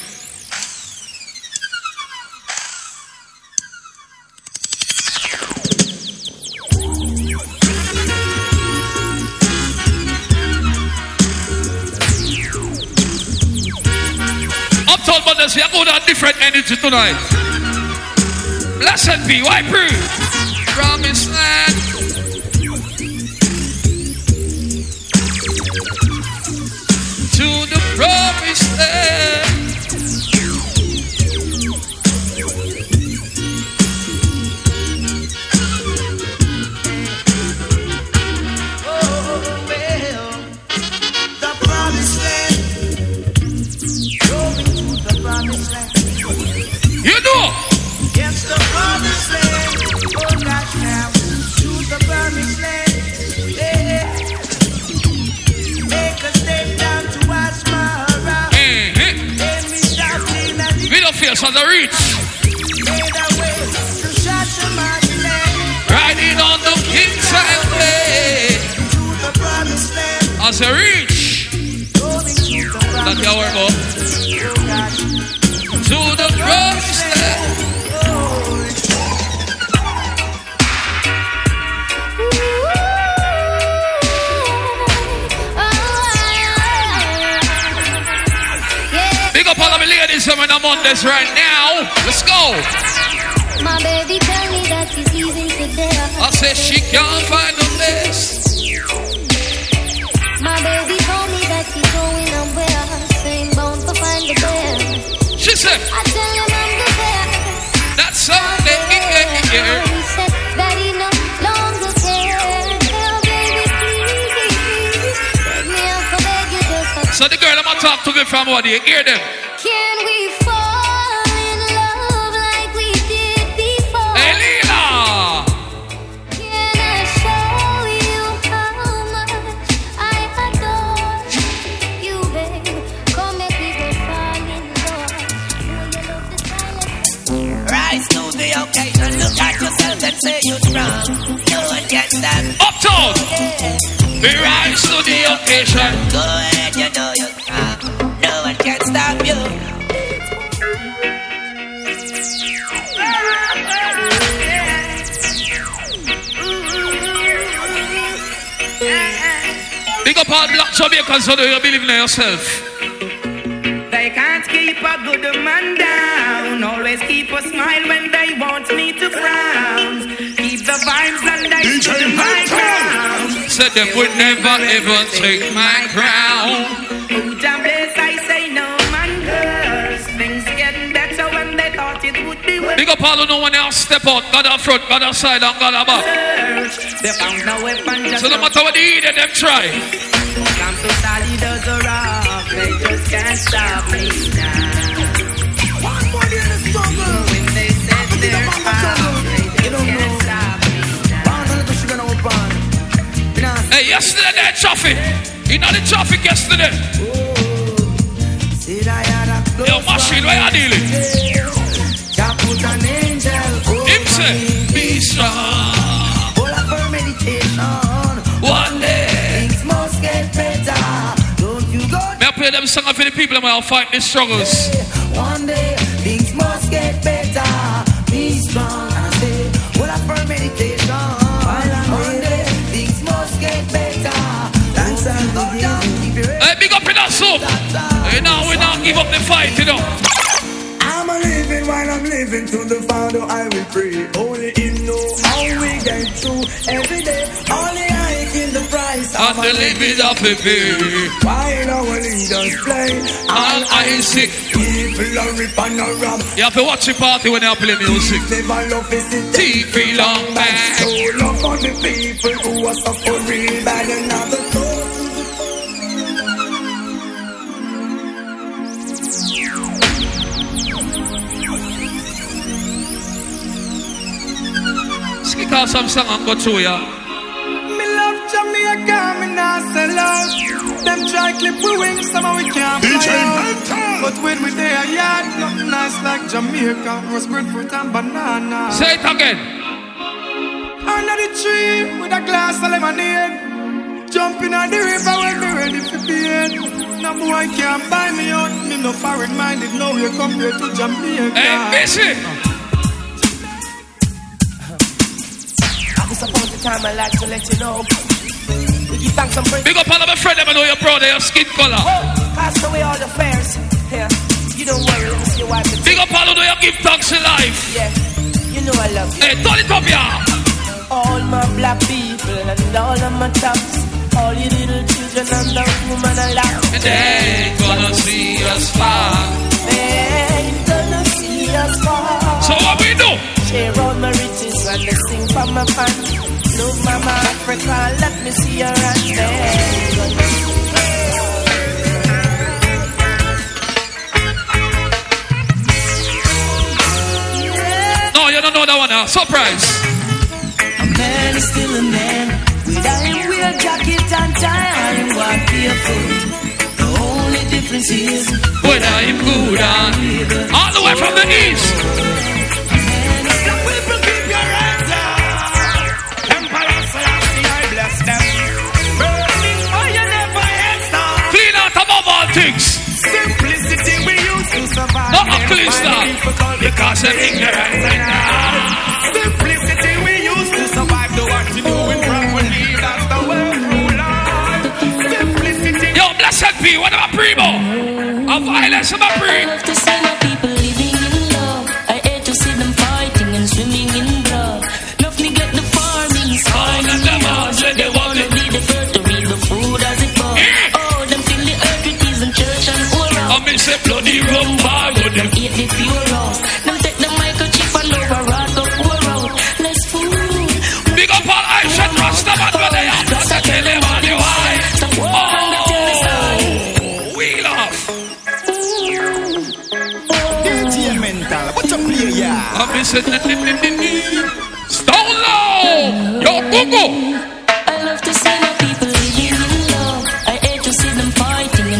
Mondays, we are going have different energy tonight. Blessed be, why pray? This right now. Let's go. My baby tell me that she's easy to dare. I said she can't find the best. My baby told me that she's going nowhere. Same bound to find the best. She said, I tell him I'm the best. That's something. He said that he no longer cares. Oh, baby, please. Take me out for beg you just a So the girl I'm gonna talk to me from what you hear them. Say you're strong. No one can stand. Uptown. We rise to the occasion. Go ahead, you know you're strong. No one can stop you. Big up all black Jamaicans so that you believe in yourself. They can't keep a good man down. Always keep a smile when they want me to frown. Keep the they my ground. Said them would never ever take my crown. Who damn bless I say no man curse. Things getting better when they thought it would be worse. Big up all who no one else step out. God up front, God outside, and God back. They found no weapon So no matter what they eat, them try. Come to solid as a rock. They just can't stop me now. Traffic. Know the traffic yesterday. Yo, machine, where you dealing? put an angel Him say, be strong. All of her meditation. One day. Things must get better. Don't you go May I play them song for the people who are fighting the struggles. One day not give up the fight, you know. I'm a living while I'm living to the Father I will pray. Only Him know how we get through every day. Only I can the price And the living of the pay. While our leaders play, All I see. people are rip and a rob. You have to watch the party when they play music. Never love is it. TV long back. So love for the people who are suffering bad and now the Skip some song and go through ya. Me love Jamaica, me not sell out. Them try clip we wings, somehow we can't fly out. But when we there, yard, nothing nice like Jamaica. Roast breadfruit and banana. Say it again. Under the tree with a glass of lemonade. Jumping on the river when me ready for bed. No boy can't buy me out. Me no foreign minded, no way compared to Jamaica. Hey, Missy. This appointed time, I like to let you know. We give thanks and praise. Big up all of my friends, I know you're proud of your skin color. Cast away all the fears. Yeah, you don't worry, me see why. Big up all of you give thanks in life. Yeah, you know I love you. Hey, turn it up, yeah. All my black people and all of my tops. All you little children and the woman I love. And they ain't gonna see us far. They ain't gonna see us fall. So what we do? Share all my riches and they sing for my fans. Love mama Africa, let me see your hands. They ain't gonna see No, you don't know that one. now. Surprise. A man is still a man. Without him wear jacket and tie walk barefoot. The only difference is whether him good on. All the way from the east. things. Simplicity we use to survive. Not ugly stuff. Because of ignorance. Simplicity we use to survive. The what you doing from when leave out the world rule on. Simplicity. Yo, blessed be one of my primo. A violence of my breed.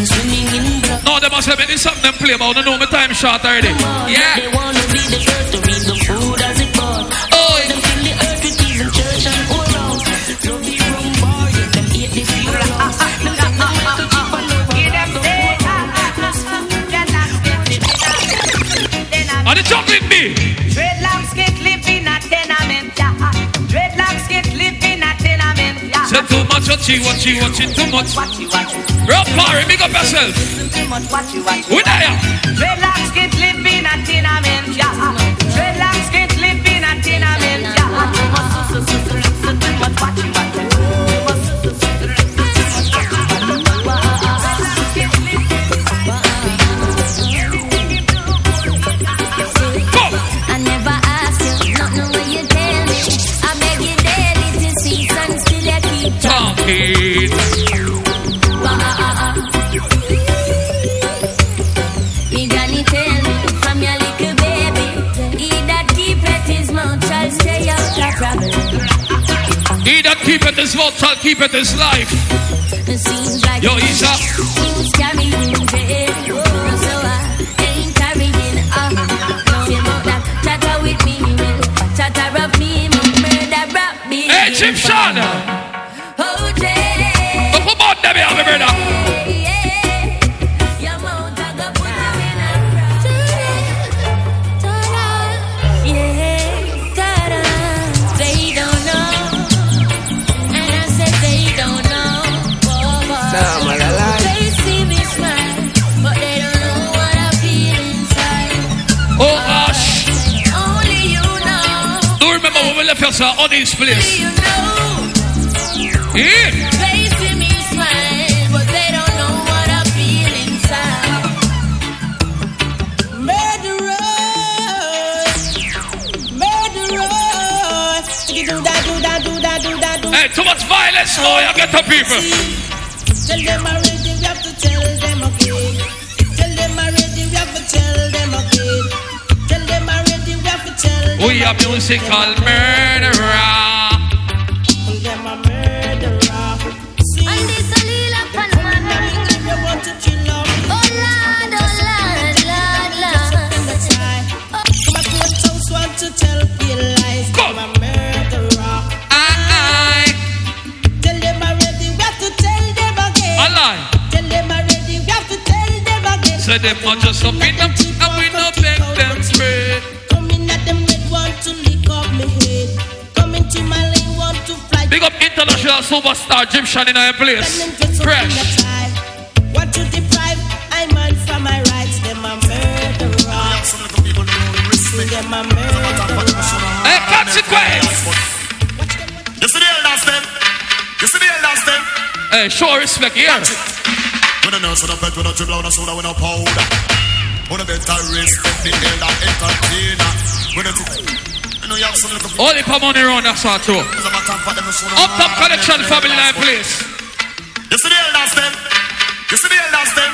Swimming in blood. No, they must have been something them play about. I know my time shot already. Yeah. They wanna be the first to watchy, watchy, watchy too much. Watchy, watchy. Rob Laurie, big up yourself. Listen too much, watchy, watchy. We're there. Dreadlocks get God shall keep it his life. Yo, he's up. Honey's place. Yeah. They see me smile, but they don't know what I feel inside. Murderers, murderers. Do that, do that, do that, do that, do Hey, too much violence, oh, you get the people. Tell them already, We are musical murderer. them a murderer. See, And this a lila pan man. they want to kill us. Oh Lord, oh Lord, Lord, Lord. My courthouse want to tell people lies. Them a murderer. Tell them already, we have to tell them again. A lie. Tell them already, we have to tell them again. Say them are just up in them, international superstar Jim Shan in our place. Fresh. Want to deprive I man from my rights. Them a murderer. Them a murderer. Hey, consequence. You see the elders them? You see the elders them? Hey, show respect here. When a nurse with a pet with a dribble, with a soda, with a powder. When a better respect the elder entertainer. When a Only come on around, that's all true. There's a matter for them to show no Up top ConeXXion family line place. You see the elders them? You see the elders them?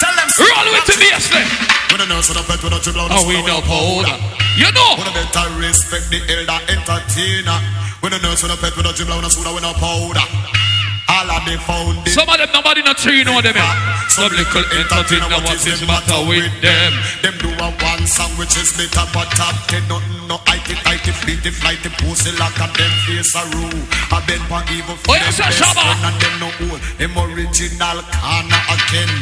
Tell them Roll with the bass then. When a nurse with a pet with a dribble, Oh, we know powder. You know. A better respect the elder entertainer. When nurse with a pet with a dribble, with a soda, a powder. All of the found it. Some of them nobody not sure you know them. Some little entertainer what is matter with them. Them do a one song which is better but top ten nothing no I it I it beat it flight it pussy like a them face a rule I been for evil for you them best friend and them no old them original corner again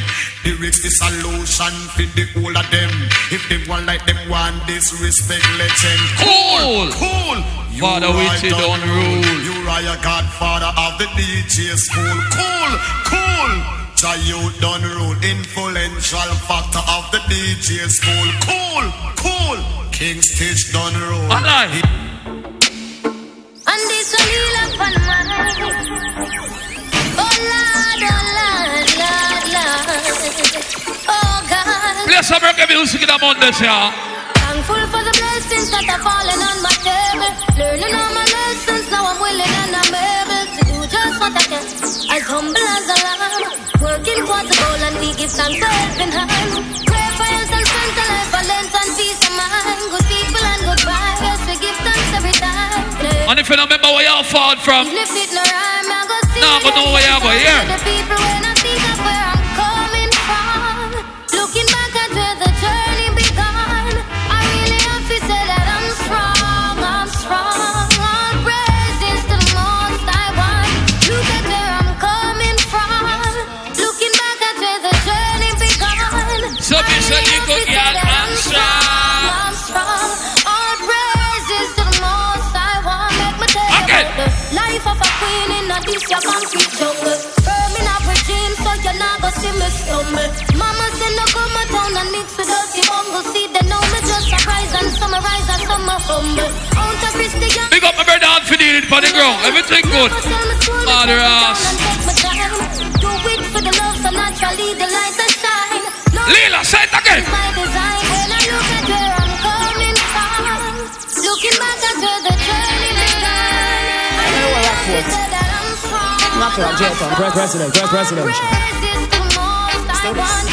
lyrics the solution for the whole of them if them want like them want disrespect legend Cool. cool Father Witchy don't rule. you are a godfather of the DJ school cool cool Child done rule influential factor of the DJ school cool cool King Stitt done rule Alive. And this a lila pan man. Oh Lord, oh Lord, Lord, Lord. Oh God. Play some reggae music in the Mondays, yeah. Thankful for the blessings that are falling on my table. Learning all my lessons, now I'm willing As humble as a lamb, working towards a goal and we give thanks for helping hand. Pray for health and strength, and life, balance and peace of mind. Good people and good vibes, we give thanks every time. And if you don't remember where you fall from, no rhyme, I go see Nah, but know where you go, it for the ground. Everything good. Mother ass. Do it for the love, so naturally the light will shine. No Lila, say it again. is my design when I look at where I'm coming from. Looking back at where the journey began. I know I have to say that I'm strong. Not like Jason, pre- president, pre- presidential. Praises the most I want.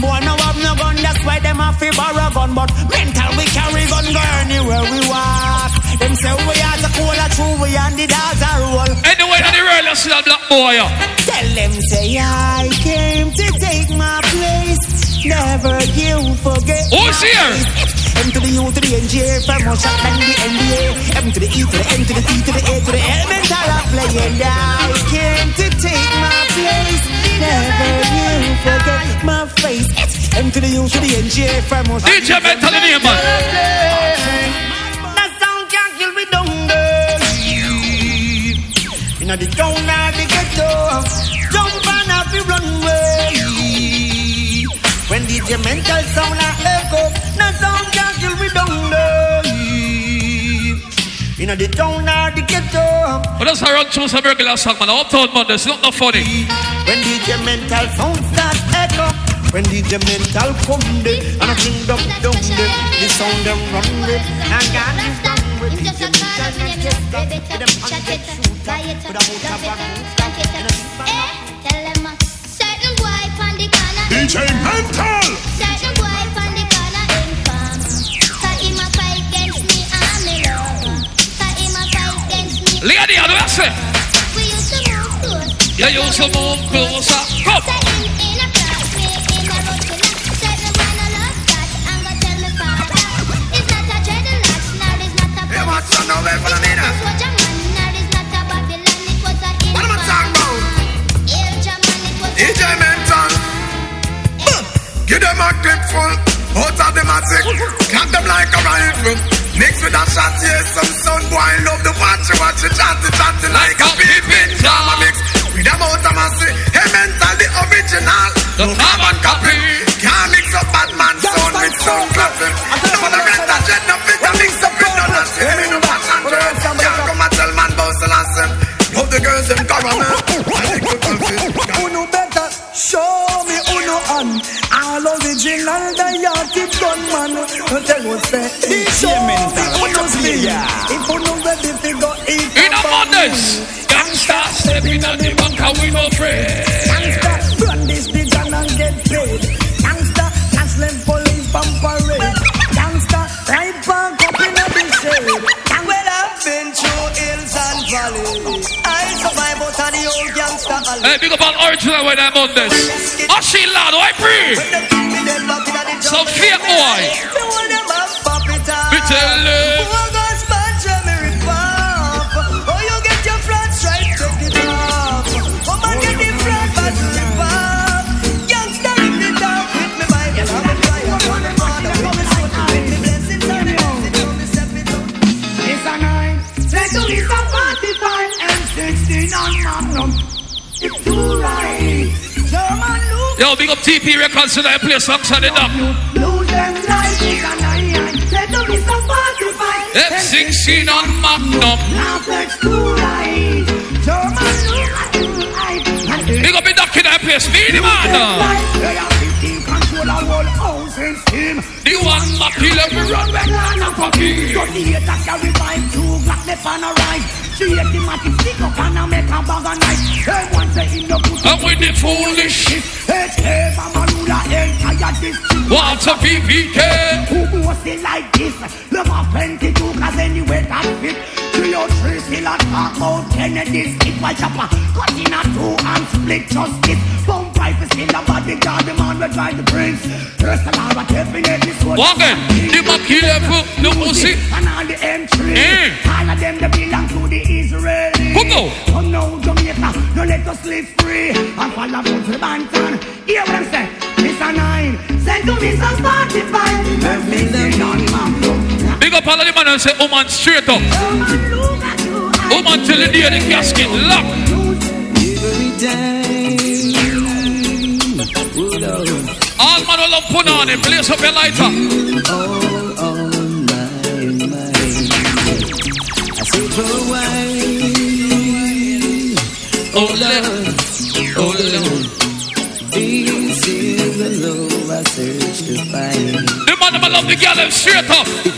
Some boy no have no gun, that's why them have to borrow gun. But mental we carry gun, go anywhere we walk. Them say we are the cola true, we and the dogs are roll. Anyway, in the world, you see that black boy. Tell them say I came to take my place. Never you forget. Who's here? M to the U to the NJ, from shot than the NBA. M to the E to the N to the T to the A to the elemental of playing. I came to take my place. Never you forget my face. M to the U to the NJ, from shot. DJ Mental in here, man. That sound can't kill me down, girl. Inna the town or the ghetto. jump and have to run away. When DJ mental sound a echo, no sound can kill me down there. Inna the town or the ghetto. But that's how I run through some regular song, man. Uptown Mondays, not funny. When DJ mental sound start. When DJ mental come there, and I sing them down there, the sound them run with, and God is done with DJ mental just get up, with them on the shooter, with a motor back rooster, and a Tell them a certain boy on the corner. DJ Mental. Certain boy on the corner inform. Cause him a fight against me and me lover. Cause him a fight against me. Lady, how do I say? We used to move close. Yeah, you also move closer. Come. A Babylon. It was a What am I talking about? Il Jaman, it was a DJ Mental. Give them a clip full. Out of the matic. Clap them like a rifle. Mix with a shot, yes, some sound boy love the watch, watch it, chatty, chatty like a peeping drama mix. With them out of massy, hey mental, the original. No carbon copy. Can't mix up bad man sound with sound clapping. No the rest of jet, no fit, no mix up with none of shit. Me no watch and turn. Can't come and tell man bounce the last them. Love the girls, them caramel. I think we confess. Uno better show me uno on all original diatic gunman. Tell us say DJ mental. Uno speed. If uno ready to go eat In a Mondays, gangsta stepping on the bank and we no afraid. Gangsta run this the gun and get paid. Gangsta catch them police from parade. Gangsta ride park up in the shade. Gang- Well, I've been through hills and valleys. I survive out of the old gangster alley. Hey, big up on original when I'm Mondays. Oh, she loud, I free. Some fake boy. Me tell you. Yo, big up TP Records tonight. Play on a me some 45. F16 on Magnum. Big up in the kid that place. Be the man. They are 15 control a whole house in steam. The one that kill every run back Land of fucking. So the hater carry vibe. Two black left on a right. She hate the matic stick up and a make a bag of knife. They want to in the put And with the foolish Mama Lula, entire district. What's a PPK? Who was it like this? Love a plenty too, cause anyway that fit. Three or three still a talk about Kennedy's. It was chopper, cut in a two and split justice. Bump rifle still a bodyguard, the man will drive the prince. First of all, what definitely sword. Walking, the man kill every no pussy. And all the entry. Eh. All of them, they belong to the On. Come now, Jamaica, no let us live free. And follow to the Banton. Hear what I'm saying? A nine. Send to me some 45. Let me sing on Mambo. Big up all of the man and say, oh, woman straight up. Oh, woman oh, till the day the casket lock. Every day. All man will love put on it. Place up your lighter. Love the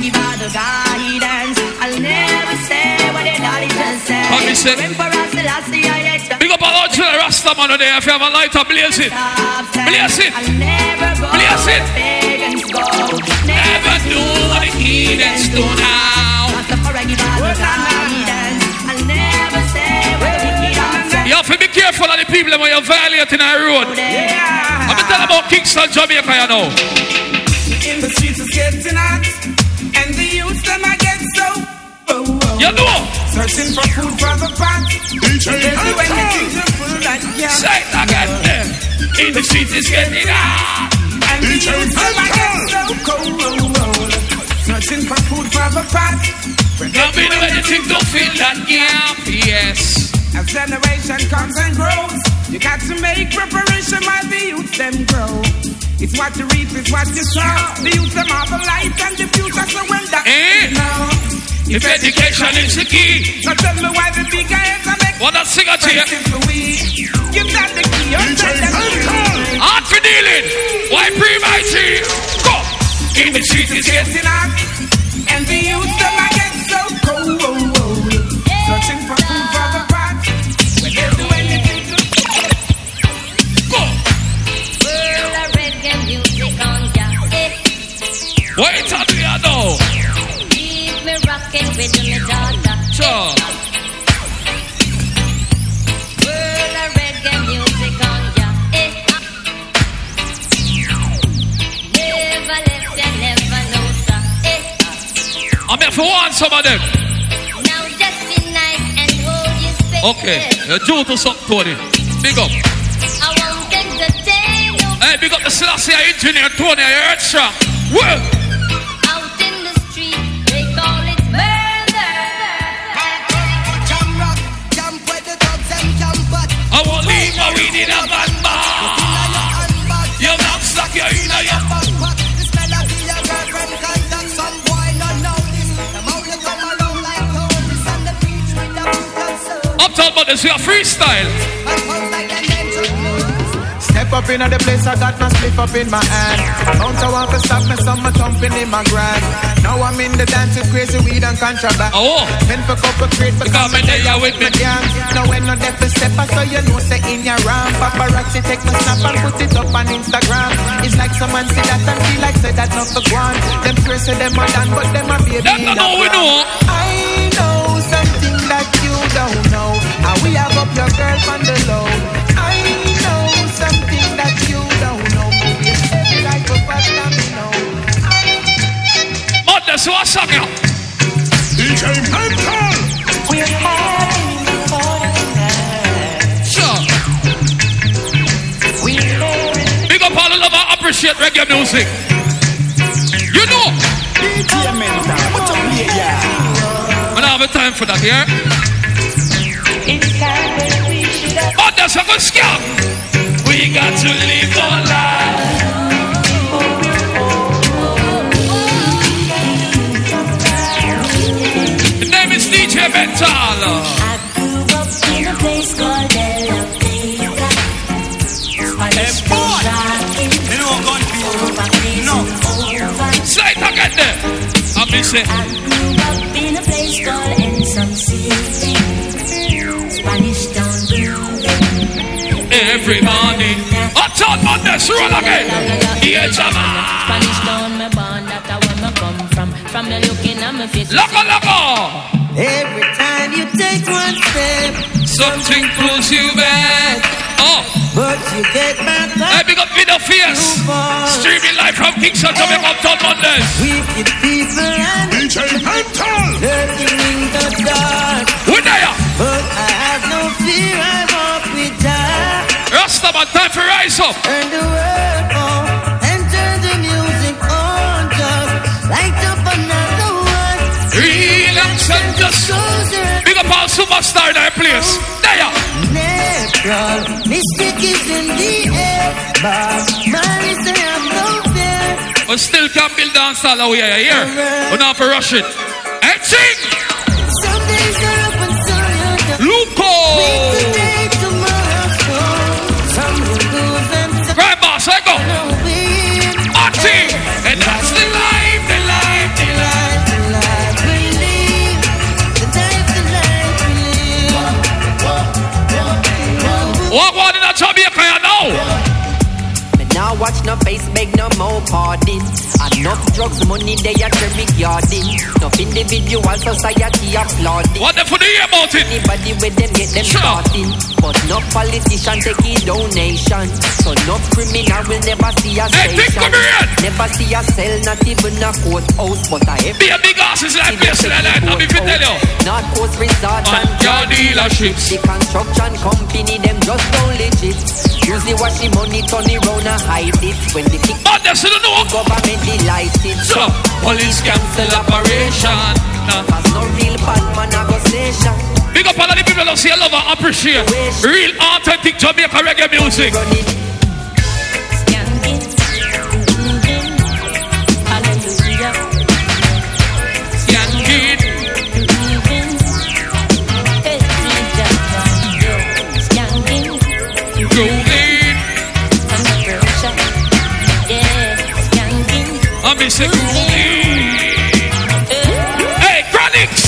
give all the guidance. I'll never say what the daddy just said. I Big up all to the Rasta man today, if you have a lighter, blaze it. Blaze it. Blaze it. Never do what heathens do now. You be careful of the people when you're violating our road. I'm telling about Kingston, Jamaica, you know. In the streets is getting hot, and the youth them I get so. Oh, oh. You know. Searching for food for the pot. DJ There's Hunter. when you think you're full yeah. Say it again. In the streets is getting hot. And the youth them I get so cold. Oh. Searching for food for the pot. Now be the anything to fill that gap, yes. As generation comes and grows, you got to make preparation while the youth them grow. It's what you reap, it's what you sow. The youth them are the light and the future, so when that Eh? know. If education is the key. So tell me why the bigger heads are making What a singer to you. Give that the key, tell them the Hard for dealing. Why pre my G? Go. In the streets is getting hot. And the youth them I get so cold. Searching for Wait now. Keep me rocking with me daughter. Sure. World of reggae music on ya. Eh. Never left ya, never know, sir. Eh. I'm here for one, some of them. Now just be nice and hold your space. Okay. You do to something, Tony. Big up. I no Hey, big up the Selassie engineer, Tony. You heard strong. Well. In a bar. Your you're in a your Uptown Brothers, we are freestyle. Step up in the place, I got my slip up in my hand. I want to stop me, some are jumping in my grass. Now I'm in the dance with crazy weed and contraband. Oh, Spend for couple crate, but Because me there, you with me. gang. Now when no death is step, so you know say in your ram. Paparazzi take my snap and put it up on Instagram. It's like someone see that and feel like say that not for one. Them crazy, them are done, but them are baby. Don't know a we know. I know something that you don't know. How we have up your girl on the low. Brothers, what's up here? DJ Mental. We're having Sure. Big up all the love appreciate reggae music. You know. DJ Mental. What up here, yeah? I don't have a time for that, yeah? Brothers, I'm going to scam. We got to live our life. Is DJ Mental. In a place called Hey, boy! You know gun No. Say it again there. I'm missing. In a place called Ensom City. Spanish Town Blue. Every morning. Uptown Mondays, roll again. Yeah, Jama. Spanish town, me born, that's where me come from. From me looking at me face. Loco, loco. Every time you take one step, Something pulls you back. Oh. but you get back Hey, big up Video Fierce. Streaming live from Kingston, Jamaica, Uptown Mondays. wicked people and DJ Mental. lurking in the dark. We're there. But I have no fear, I walk with God. Rasta, man, time for rise up. Turn the world Big up all superstar in our place. There. Natural mystic is in the air. But is say I'm no fear. We still can't build dance all way here. We're not for rush it. And sing. Enough drugs, money, they are cherry garden. Enough individual society applauding. What the for the about it? Anybody with them get them starting. But no politician take a donation. So no criminal will never see a station. Never see a cell, not even a courthouse. But I Be a big ass is like this, like that. Let me tell you. Not Coast Resort and car dealerships. The construction company, them just don't legit. Usually watch the money turn around and hide it. When the kick oh, that's the government delighted. So, police cancel operation. Cause no real bad man a go station. Big up all of the people that see love and appreciate real authentic Jamaica reggae music. Hey, Chronics.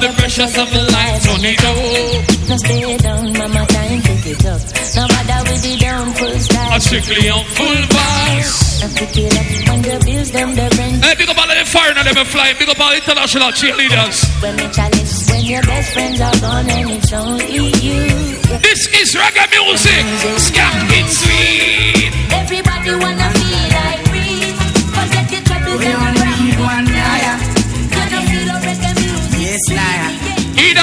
The pressures of life, don't need to. Stay down, mama time pick it up. No bother with the down full style. I'm strictly on full bars. I pick it up when the bills them the rent. Hey, big up all of the foreign and them flying. Big up all international cheerleaders. When chalice, when your best friends are gone and it's only you. This is reggae music. Skanking sweet. Everybody wanna feel Yes, liar.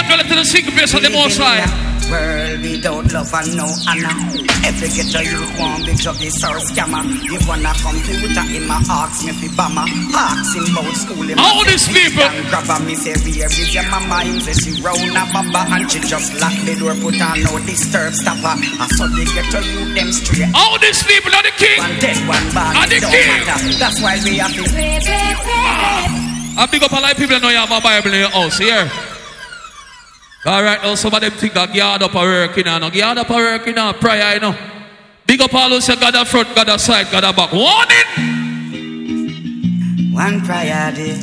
Dwelleth in the secret place the Most High. World without love and no honor. Every ghetto youth want big job this or scammer. If wanna computer in my ask me fi bomber. Ask him about school him. All these people. Grab a me say where is your mama? Him say she round a baba and she just lock the door put on no disturb stopper. I saw the ghetto youth them straight. All these people are the king. One dead one bad. Are the king. matter. That's why we have to. I big up a lot of people that know you have a Bible in your house here. All right, oh, now some of them think that God up a work, you know. God up a work, you know, prayer, you know. Big up all those say God a front, God a side, God a back. Warning! One prayer day.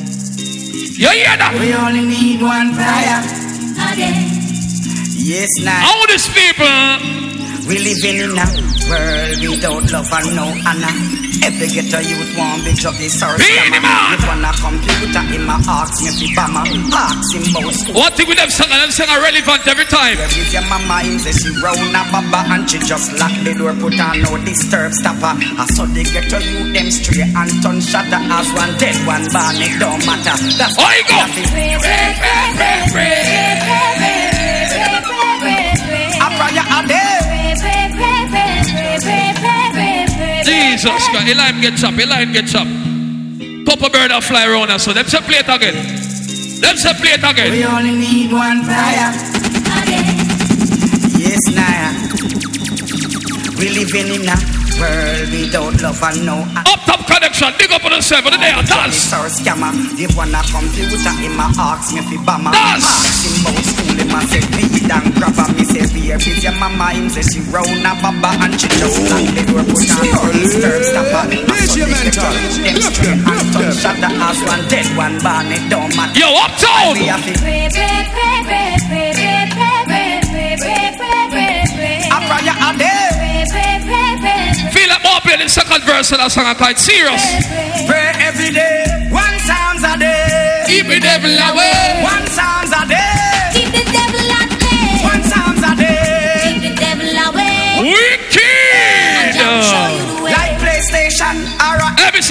You hear that? We only need one prayer. a day. Yes, now. All these people. We living in a world without love and no honor. Every ghetto youth want big job this or scammer. If wanna computer in my ask me fi bomber. Ask him about school. What thing with them song them song are relevant every time. Where is your mama? Him say she round a baba and she just lock the door, put on no disturb stopper. I saw the ghetto youth them straight and turn shatter as one dead, one born. It don't matter. That's why you go. A Jesus Christ, a line get up, a line get up. Papa bird a fly around us, so them say play it again. Them say play it again. We only need one prayer. Yes, Naya. We living in a world without love and no Up top ConeXXion, big up on the seven, the day of dance. Or scammer, if wanna computer in my ask me fi bomber. Dance. Ask him about school, him a say plead and grab her. Me say where is your mama? Him say she round a baba and she just lock the door, put on her disturb stopper. I saw the ghetto, them straight and turn shot the ass one dead, one born. It don't matter. Yo, uptown. We have to a Feel like more play the second verse of that song, I'm quite serious. Pray every day, one psalms a day. Keep the devil away. One psalms a day. Keep the devil at bay. One psalms a day. Keep the devil away. Wicked. Like PlayStation or a Every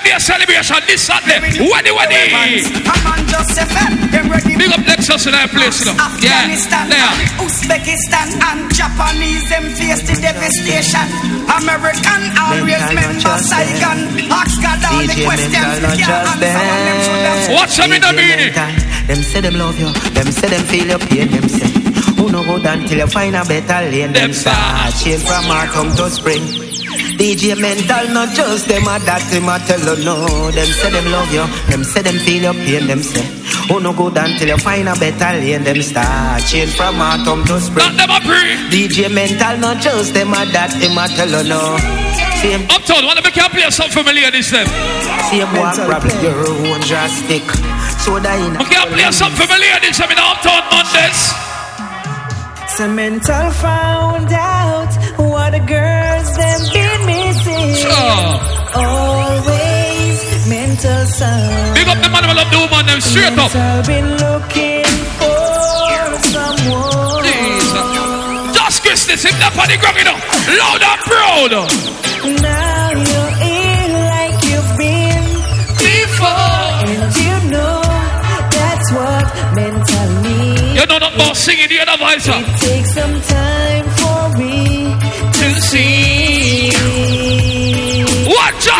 select year birthday celebration this Sunday. Weddy, weddy. A man just a fed, them ready. Big up Nexus in that place, you. Yeah, Afghanistan, there. Uzbekistan and Japanese them face the devastation. American always member Saigon. Ask God all the DJ questions Mental, we not can't just answer. them should have What's up in the meaning? Them say them love you, them say them feel your pain, them say Who no good until you find a better lane Them start change from autumn to spring DJ Mental, not just them a that them a tell you no. Them say them love you, them say them feel your pain, them say oh no good until you find a better lane. Them start change from autumn to spring. Them a pray. DJ Mental, not just them a that them a tell you no. Same. Uptown, wanna make you play something for me, ladies, them. Same one problem, your own drastic. So that in Okay, I play something for me, ladies, them in Uptown Mondays. Cemental found out straight up. I've been looking for someone. Jesus. Just Christmas, him up on the ground, you know. Loud and proud. Now you're in like you've been before. And you know that's what mental. You know singing the other voice. It takes some time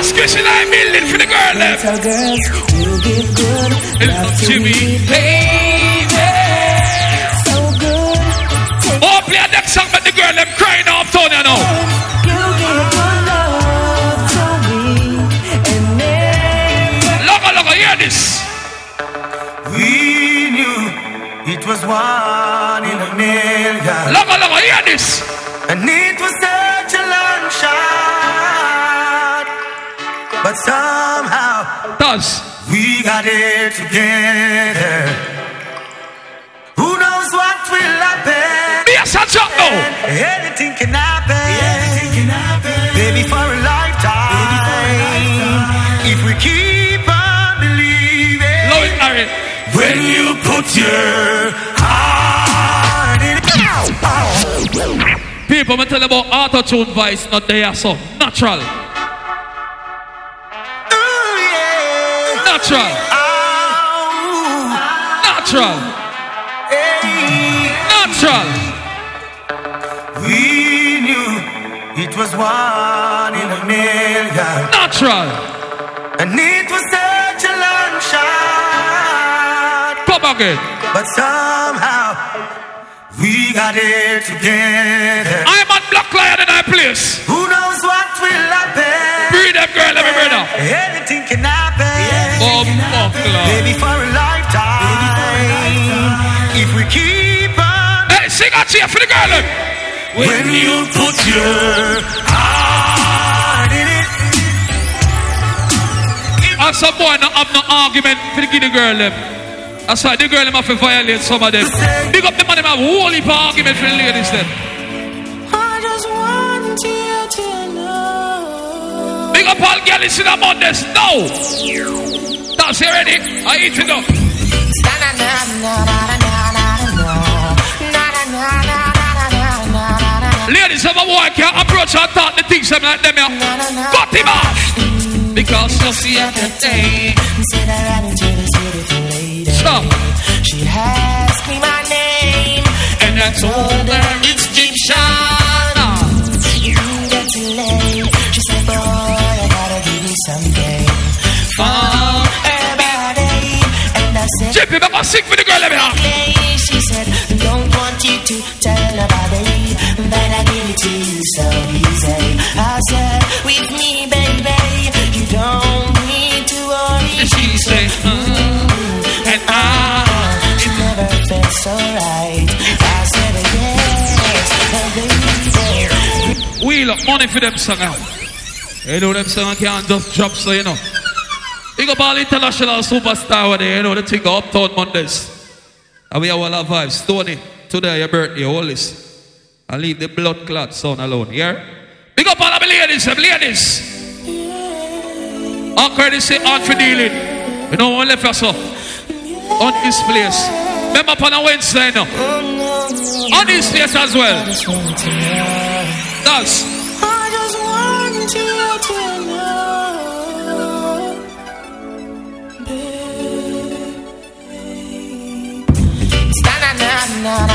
What just Christmas I building for the girl left? Mental girls, you give good love to me, baby. So good. Oh, play a next song, but the girl them crying off, Tony, you know. You give good love to me and never. Look, look, hear this. We knew it was one in a million. Look, look, hear this. And it was But somehow, does we got it together. Who knows what will happen? Yes, that's up now. Anything can happen. Anything can happen. Baby, for a lifetime. If we keep on believing. Love it, Aaron. When you put your heart in People, I'm tell you about auto tune voice, not there, so natural. Natural. Natural. Natural. We knew it was one in a million. Natural. And it was such a long shot. Come again. But somehow we got it together. I'm on Black Lion in my place. Who knows what will happen? Breathe them, girl, let me brother. Anything can happen. Oh, fuck, Baby, for a lifetime. If we keep on. Hey, sing a cheer for the girl. look. When you put your heart in it. And some boy not have no argument for the give girl them. That's why the girl them have to violate some of them. Big up the man them have whole heap of argument for the ladies then. I just want you to know. Big up all girls in the Mondays. No. That's you ready? I eat to go. Ladies, if a boy can't approach and talk the things them like them, yeah. cut him off. Because just the other day. Stop. She asked me my name, and I told her I'm gonna sing for the girl, let me have. She said, Don't want you to tell nobody, but I give it to you so easy. I said, With me, baby, you don't need to worry. She said, mm, and I. It never felt so right. I said, Yes, baby. Wheel up money for them song out. You know them song can't just drop so you know. Big up all international superstar there, you know, the thing uptown Mondays. And we have all our vibes. Tony, today your birthday, all this. And leave the blood clot son alone, yeah? Big up all of the ladies, them ladies. All courtesy on for dealing. You know what left us up? On this place. Remember upon a Wednesday now. On this place as well. That's Na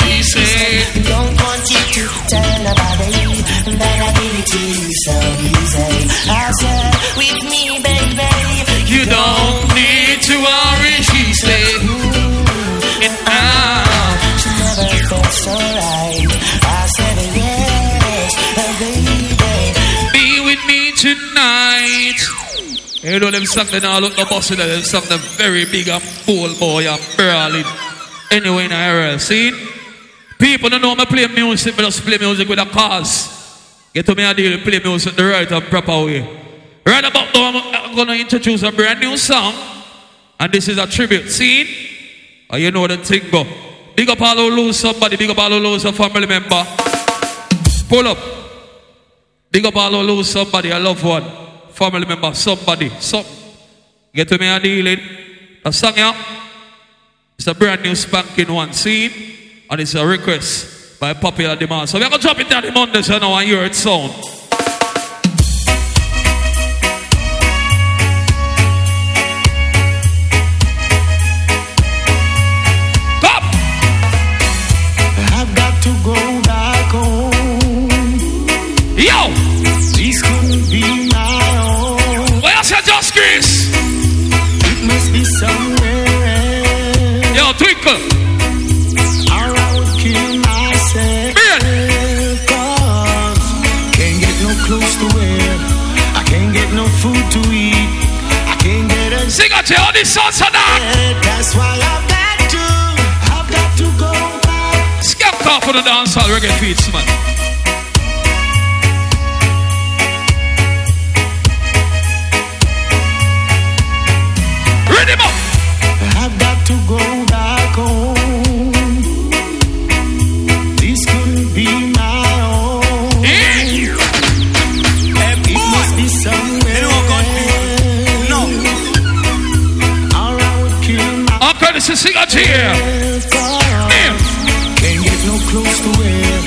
she said, Don't want you to tell nobody, but I give it to you so easy. I said, With me, baby, You don't need to worry, she said. And I. She never felt so right. I said, Yes, baby. Be with me tonight. You know them they now look no bossy there. Them them very big and full boy and brawling. Anyway, in the see? People don't know me play music, but just play music with a cause. Get to me a deal, play music the right and proper way. Right about now, I'm, I'm gonna introduce a brand new song. And this is a tribute scene. And you know the thing go. Big up all who lose somebody, big up all who lose a family member. Pull up. Big up all who lose somebody, a loved one, family member, somebody, something. Get to me a it. A song yeah. It's a brand new spanking one scene. And it's a request by popular demand. So we're gonna drop it down the Monday so now and hear it sound. Clothes to wear. I can't get no food to eat. I can't get a Sing out to all these songs now. That's why I've got to, I've got to go back. Skep off for the dancehall reggae tweets, man. This is sing out here. Can't get no clothes to wear.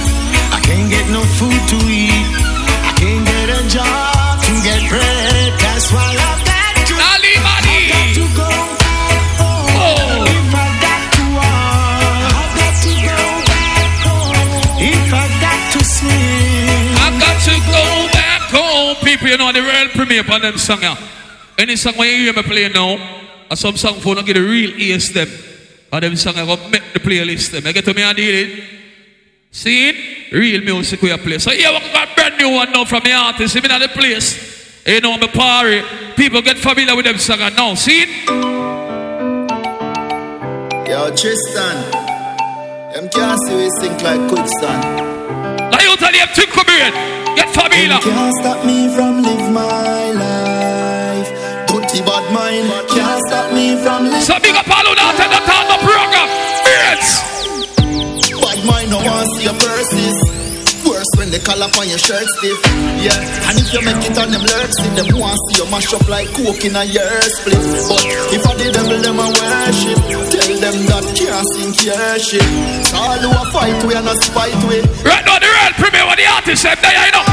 I can't get no food to eat. I can't get a job to get bread. That's why I've got to. I've got to go back home. Oh. If I got to walk, I've got to go back home. If I got to swim, I got to go back home. People, you know, the world premiere on them song. Any song when you hear me play now, or some song for not get the real ears them. Or them song I go make the playlist them. I get to me and deal it. See it? Real music we are play. So here we got brand new one now from the artist. Even at the place. You know, me party. People get familiar with them song and now. See it? Yo, Tristan. Them can't see we sink like quicksand. Now you tell them in. Get familiar. can't stop me from live my life. Bad mind can't stop me from live. So big up all who not the time the program. Beards. Bad mind no want see your purses. Worse when they call up on your shirt stiff. Yeah, and if you make it on them lurks, see them want see you mash up like coke in a year split. But if I the devil them a worship, tell them that can't sink your ship. So all who a fight we are not spite we. Right now the real premiere with the artist them there, you know.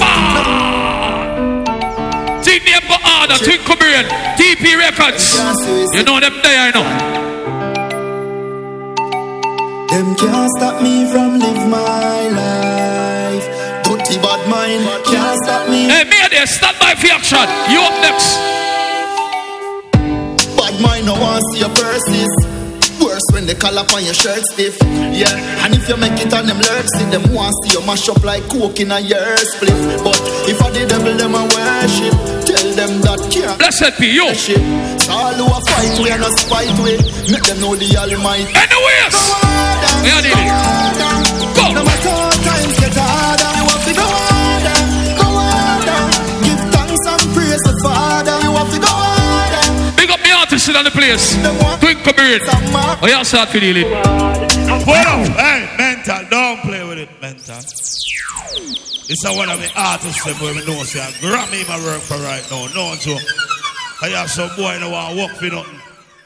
Ah. Team name go order, Twinkle Brain, TP Records. You know them there, I know. Them can't stop me from live my life. Dirty bad mind can't stop me. Hey, me there, stand by for action. You up next. Bad mind no want see your purses. Worse when they call up on your shirt stiff. Yeah, and if you make it on them lurks, see them want see you mash up like coke in a year split. But if I the devil them a worship, tell them that can't. Blessed be you. So all who a fight we are not spite we. Make them know the Almighty. Anyways, we are dealing. Go. No matter how times get harder, you have to go harder, go harder. Give thanks and praise the Father. You have to go harder. Big up the artist in the place. Twinkle Brain. Oh, yeah, start for dealing. Well, hey, mental, don't play with it, mental. This is one of the artists that we know say Grammy my work for right now. No one so I have some boy no want work for nothing.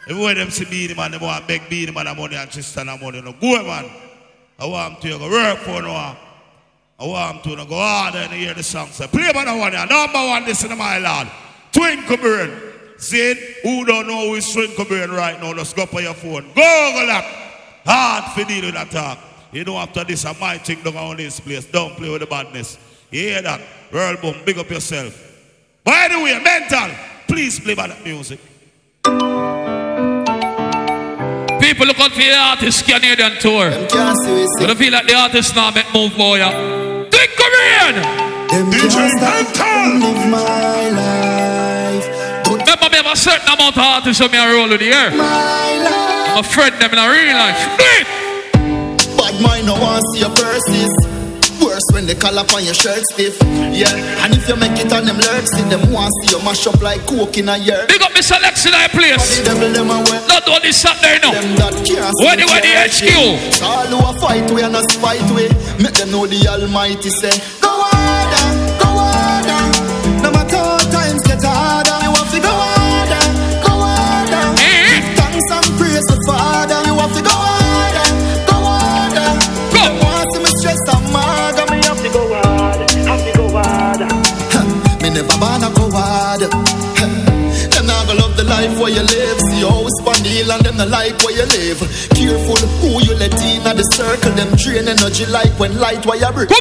If when them see Beenie Man, they want beg Beenie Man the money and Tristan the money. No go man. I want to go work for no one. I want to go harder and hear the song. Say, play by the one here. Number one, this in my lord. Twinkle Burn. See? Who don't know who is Twinkle Burn right now? Just go for your phone. Google that. Hard for deal with that talk. You know, after this, I might think down on this place. Don't play with the badness. You hear that? World boom, big up yourself. By the way, mental, please play by that music. People look out for the artist Canadian tour. You don't feel like the artist now make move boy. yeah. Twinkle Brain. Them can't stop me from live my life. me have a certain amount of artists who me a roll with the air. I'm a friend them in a real life. Do it. Bad mind no want see your verses. Worse when they call up on your shirt stiff. Yeah, and if you make it on them lurks, see them want see you mash up like coke in a year. Big up Mr. Lex in our place. The devil them away. Not all this there now. Them that can't Where the- see where the HQ? all who a fight we and a spite we. Make them know the Almighty say, Go harder, and them not like where you live. Careful who you let in at the circle. Them drain energy like when light wire break.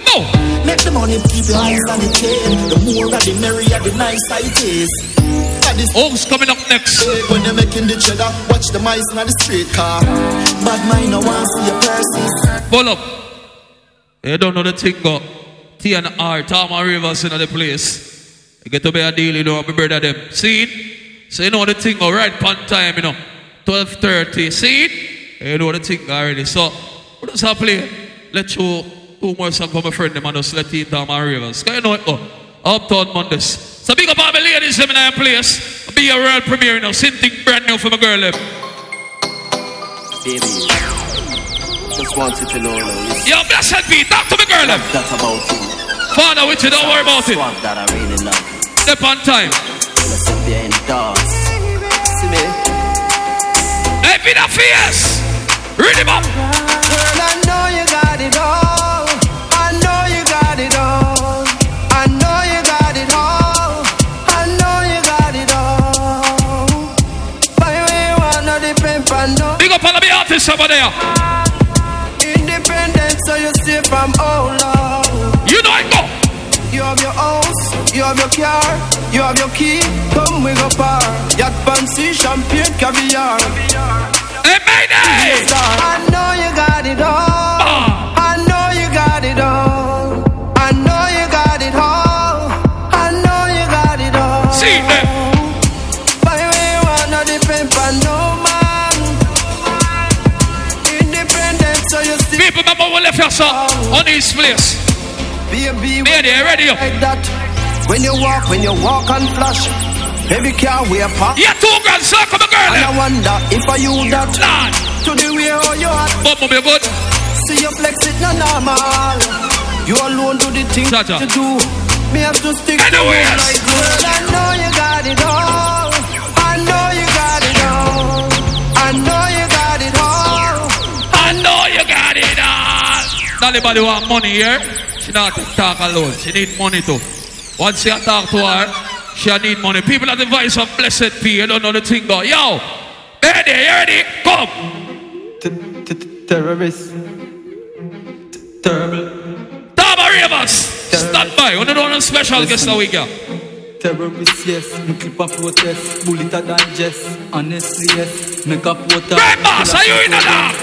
Make the money keep your eyes on the chain. The more that the merrier, the nicer it is. Homes coming up next. When you're making the cheddar, watch the mice in the street car. Bad mind, no one see your purses. Pull up. You don't know the thing, go. T and R, Tom and Rivers in the place. You get to be a deal, you know, my brother them. See it? So you know the thing go right on time, you know. 12.30. See it? You know the thing already. So, what does I play? Let you two more songs for my friend them and just let T Tom and Rivers. Cause you know it go. Uptown Mondays. So big up all my ladies in our place. Be a world premiere, you know. Same thing brand new for my girl them. Baby, just want you to know now. You Yo, blessed be. Talk to my girl them. that about you. Father with you, don't worry about it. That I really love. Step on time. Let's sit there and dance. See me? Be the fierce. Read him up. Girl, I know you got it all. I know you got it all. I know you got it all. I know you got it all. By the way, you wanna depend on no Big up all of the artists over there. Have your car, you have your key. Come we go par. Yacht fancy, champagne, caviar. Hey, Mayday! I know you got it all. I know you got it all. I know you got it all. I know you got it all. See them. By way, you wanna depend on no man. Independent, so you still People, remember we left on this place. Baby, ready up. like that. When you walk, when you walk and flash. Every car we a pop. Yeah, two grand circle the girl. And I eh? wonder if I you that. Lord. To the way how you are. But be good. See you flex it not normal. You alone do the things Jaja. you do. Me have to stick to you like girl. I know you got it all. I know you got it all. I know you got it all. I know you got it all. Anybody want money here. She not talk alone. She need money too. Once you talk to her, she need money. People at the voice of blessed P. You don't know the thing go. Yo, ready, you ready? Come. Terrorist. Terrible. Tama Ravers. Stand by. We don't want a special guest that we got. Terrorist, yes. Me clip a protest. Bullet a digest. Honestly, yes. Make a protest. Great boss, are you in the dark?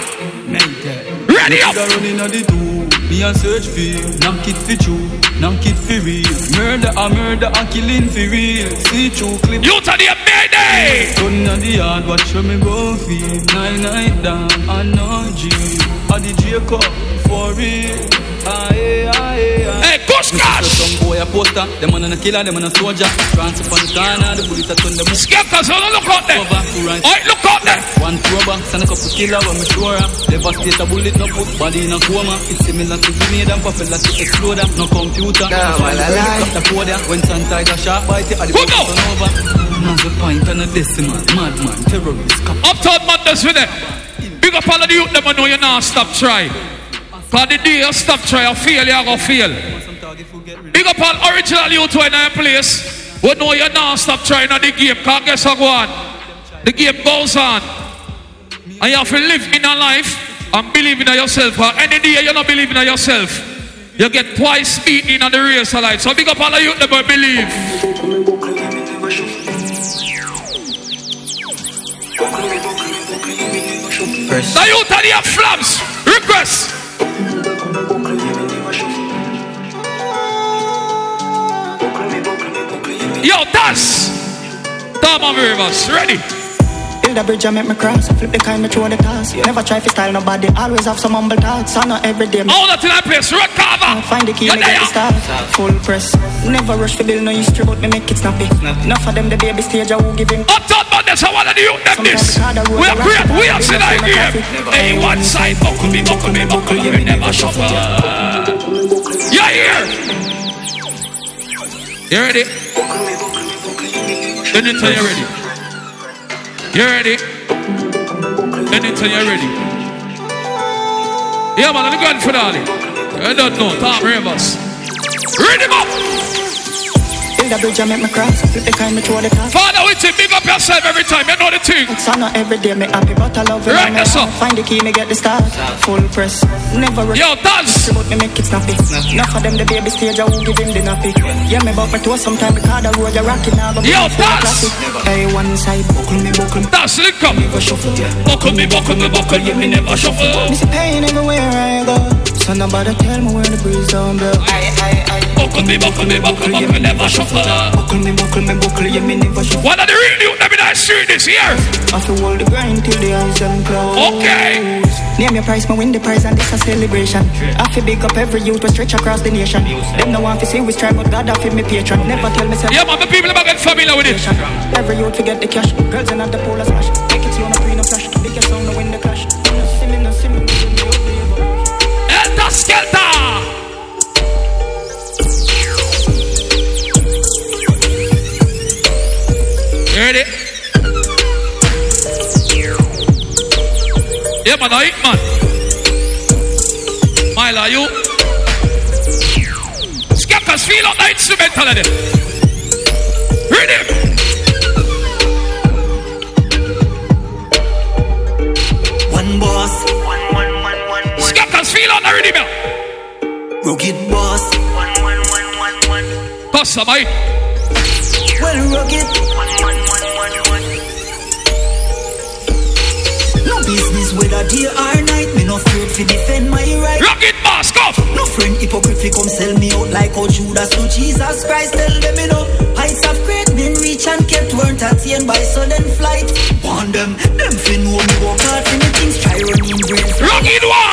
Ready up. Me a search for you. Knock it for true. Knock it for real. Murder a murder a killing for real. See through clip. You to the Mayday. Turn on the yard. Watch where me go feel. Nine night down. I know G. I the Jacob for real. Aye, aye, aye. Hey, Kush Cash. Some boy a poster. Them man a killer. Them man a soldier. Trance up on the corner. The bullet a turn them. Skeptics, look out there. Alright, look out there. One throwback, send a couple killer when me sure am. Devastate a bullet, no put body in a coma. It's similar to grenade and popular to explode am. No computer, Nah, no man, I lie. the podium. When sun tiger sharp bite it, at the Who bottom turn over. Man's a pint and a decimal. Madman, terrorist, cop. Uptown Madness with it. Big up all of the youth them I know you now stop try. Cause the day you stop try, you fail, you go fail. Big up all original youth in your place. We know you now stop trying on the game. Cause guess what go on? The game goes on. And you have to live in a life and believe in yourself. Cause any day you're not believing in yourself, you get twice beaten on the race of life. So big up all of youth them I believe. The youth of the. Request. Yo, dance. On, Rivers. Ready? Build a bridge and make me cross. Flip the kind me throw the toss. Never try to style nobody. Always have some humble thoughts. I know every day. All that in that place. Red cover. Find the key, You're me get the start. Full press. Never rush for build no history, but me make it snappy. Enough of them the baby stage, I will give him. Up top, man, that's how one of the youth them this. We are great, we are in our game. Hey, one side, buckle me, buckle me, buckle me, never shuffle. You're here. You ready? Anytime you're ready. You ready? Anytime you're ready. Yeah, man, I'm going for that. I don't know. Tom Rivers. Read him up. Build a bridge and make me cross. Flip the kind me throw the toss. Father, we take big up yourself every time. You know the thing. So I know every day me happy, but I love it. Right, that's all. Find the key, me get the start. Full press. Never rush. Yo, dance. But me make it snappy. Enough of them the baby stage, I will give him the nappy. Yeah, me about me toe sometime because the road you rocking now. Yo, dance. Hey, one side, buckle me, buckle me. Dance, link up. Buckle me, buckle me, buckle me, me never shuffle. Me see pain everywhere I go. So nobody tell me where the breeze don't blow. Aye, aye, aye. Buckle me, buckle me, buckle me, me never shuffle. Buckle me, buckle me, buckle you, me never shuffle. One of the real youth, let me not street this year. I feel hold the grind till the eyes them close. Okay. Name your price, me win the prize, and this a celebration. I feel big up every youth, we stretch across the nation. Them no want to see we strive, but God I feel me patron. Never tell me. Yeah, man, the people about get familiar with it. Every youth we get the cash. Girls in at the pool a smash. Make it on a pre no flash. Biggest sound no win the clash. No see me, no see me. Elta Skelta. You ready? Yeah, man, I man. Are you? Skeppers, feel out the instrumental of it. Ready? One boss, Skeppers, feel out the rhythm. rugged boss. Custom, I Well, rugged. Whether day or night. Me no afraid to defend my right. Rugged boss, go. No friend hypocrite fi come sell me out like how Judas to Jesus Christ. Tell them you know heights of great men reach and kept weren't attained by sudden flight. Want them, them fi know me work hard for me things. Try running brains. Rugged one.